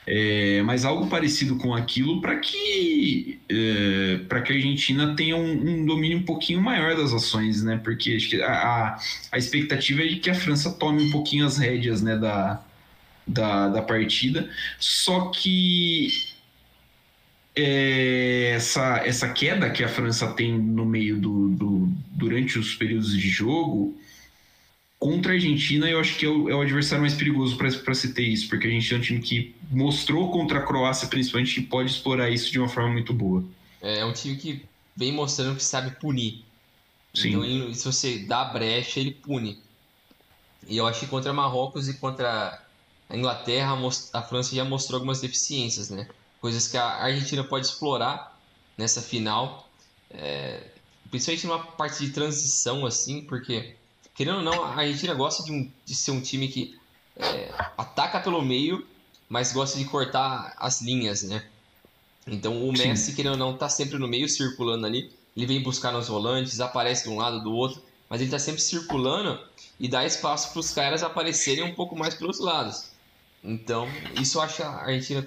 É, mas algo parecido com aquilo para que é, para que a Argentina tenha um, um, domínio um pouquinho maior das ações, né? Porque a, a, expectativa é de que a França tome um pouquinho as rédeas, né, da, da, da partida. Só que é, essa, essa queda que a França tem no meio do, do durante os períodos de jogo contra a Argentina, eu acho que é o, é o adversário mais perigoso para se ter isso, porque a gente é um time que mostrou contra a Croácia, principalmente, que pode explorar isso de uma forma muito boa. É, é um time que vem mostrando que sabe punir. Sim. Então, se você dá brecha, ele pune. E eu acho que contra Marrocos e contra a Inglaterra, a França já mostrou algumas deficiências, né? Coisas que a Argentina pode explorar nessa final, é, principalmente numa parte de transição, assim, porque querendo ou não, a Argentina gosta de, um, de ser um time que é, ataca pelo meio, mas gosta de cortar as linhas, né? Então o Messi, Sim. querendo ou não, tá sempre no meio, circulando ali. Ele vem buscar nos volantes, aparece de um lado do outro, mas ele tá sempre circulando e dá espaço para os caras aparecerem um pouco mais pelos lados. Então, isso eu acho a Argentina,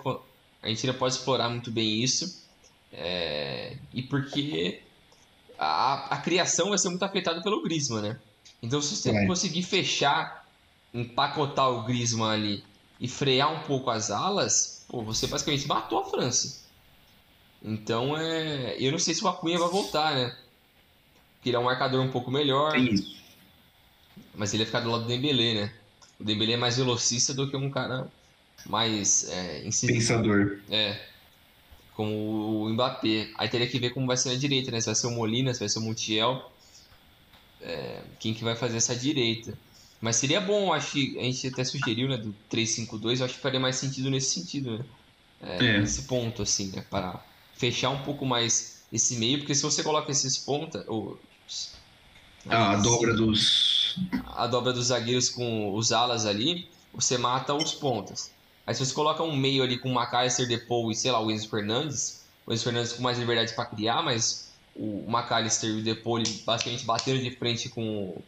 a Argentina pode explorar muito bem isso. É, e porque a, a criação vai ser muito afetada pelo Griezmann, né? Então, se você é. conseguir fechar, empacotar o Griezmann ali e frear um pouco as alas, pô, você basicamente matou a França. Então, é... eu não sei se o Acunha vai voltar, né? Porque ele é um marcador um pouco melhor. É. Mas ele vai ficar do lado do Dembélé, né? O Dembélé é mais velocista do que um cara mais é, Pensador. É. Como o Mbappé. Aí teria que ver como vai ser na direita, né? Se vai ser o Molina, se vai ser o Montiel é, quem que vai fazer essa direita. Mas seria bom, acho que a gente até sugeriu, né, do 3-5-2, acho que faria mais sentido nesse sentido, né? É, é. Nesse ponto, assim, né? Para fechar um pouco mais esse meio, porque se você coloca esses pontas. Ou, ah, a dobra dos. A dobra dos zagueiros com os alas ali, você mata os pontas. Aí se você coloca um meio ali com o McAllister, Depou e, sei lá, o Enzo Fernandes, o Enzo Fernandes com mais liberdade para criar, mas o McAllister e o Depoli basicamente bateram de frente com,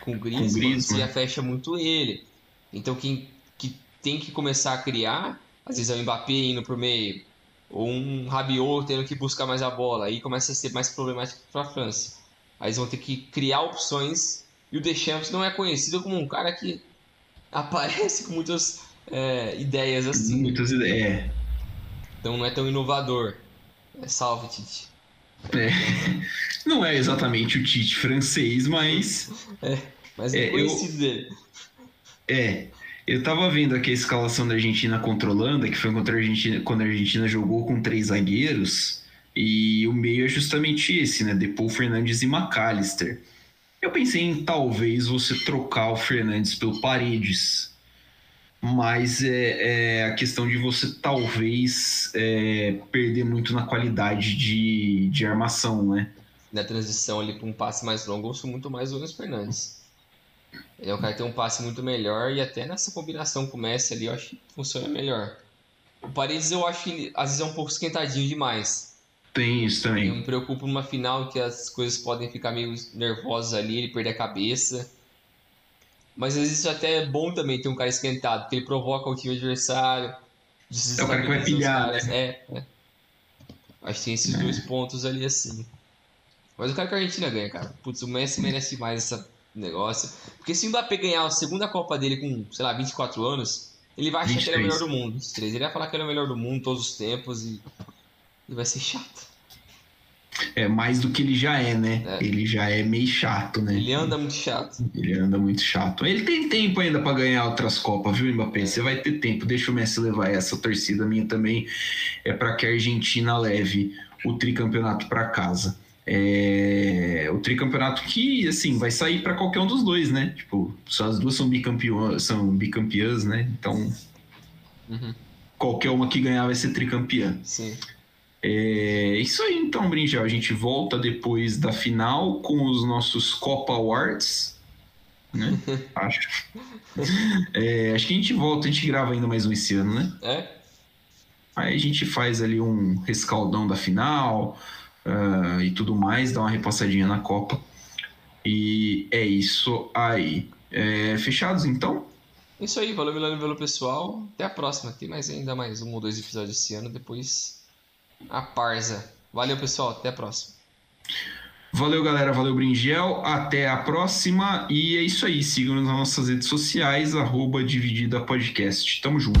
com o Griezmann, você já fecha muito ele. Então quem que tem que começar a criar, às vezes é o Mbappé indo por meio, ou um Rabiot tendo que buscar mais a bola, aí começa a ser mais problemático para a França. Aí eles vão ter que criar opções, e o Deschamps não é conhecido como um cara que aparece com muitas é, ideias assim. Muitas ideias. É. Então não é tão inovador. É, salve, Tite. É. Não é exatamente o Tite francês, mas. É, mas é, é conhecido eu... dele. É. Eu tava vendo aqui a escalação da Argentina contra a Holanda, que foi contra a Argentina, quando a Argentina jogou com três zagueiros, e o meio é justamente esse, né? Depou Fernandes e McAllister. Eu pensei em talvez você trocar o Fernandes pelo Paredes, mas é, é, a questão de você talvez é, perder muito na qualidade de, de armação, né? Na transição ali para um passe mais longo, eu sou muito mais o Luiz Fernandes. Ele é um cara que tem um passe muito melhor e até nessa combinação com o Messi ali eu acho que funciona melhor. O Paredes eu acho que às vezes é um pouco esquentadinho demais. Tem isso também. Eu me preocupo numa final que as coisas podem ficar meio nervosas ali, ele perder a cabeça. Mas às vezes isso até é bom também ter um cara esquentado, porque ele provoca o time adversário. É o cara que vai pilhar, né? É, é. Acho que tem esses é. dois pontos ali assim. Mas eu quero que a Argentina ganhe, cara. Putz, o Messi merece mais esse negócio. Porque se o Mbappé ganhar a segunda Copa dele com, sei lá, 24 anos, ele vai achar 23. que ele é o melhor do mundo. 23. Ele vai falar que ele é o melhor do mundo todos os tempos e, e vai ser chato. É mais do que ele já é, né? É. Ele já é meio chato, né? Ele anda muito chato. Ele anda muito chato. Ele tem tempo ainda para ganhar outras Copas, viu, Mbappé? É. Você vai ter tempo. Deixa o Messi levar essa torcida minha também. É para que a Argentina leve o tricampeonato para casa. É... o tricampeonato que assim vai sair para qualquer um dos dois, né? Tipo, só as duas são são bicampeãs, né? Então uhum. qualquer uma que ganhar vai ser tricampeã. Sim. É isso aí então, Brinjal. A gente volta depois da final com os nossos Copa Awards. Né? acho. É, acho que a gente volta, a gente grava ainda mais um esse ano, né? É. Aí a gente faz ali um rescaldão da final uh, e tudo mais, dá uma repassadinha na Copa. E é isso aí. É, fechados então? Isso aí, valeu Milano valeu pessoal. Até a próxima. Tem mais ainda mais um ou dois episódios esse ano, depois a Parza. Valeu pessoal, até a próxima. Valeu, galera. Valeu, Bringel. Até a próxima. E é isso aí. Sigam-nos nas nossas redes sociais, arroba Dividida Podcast. Tamo junto.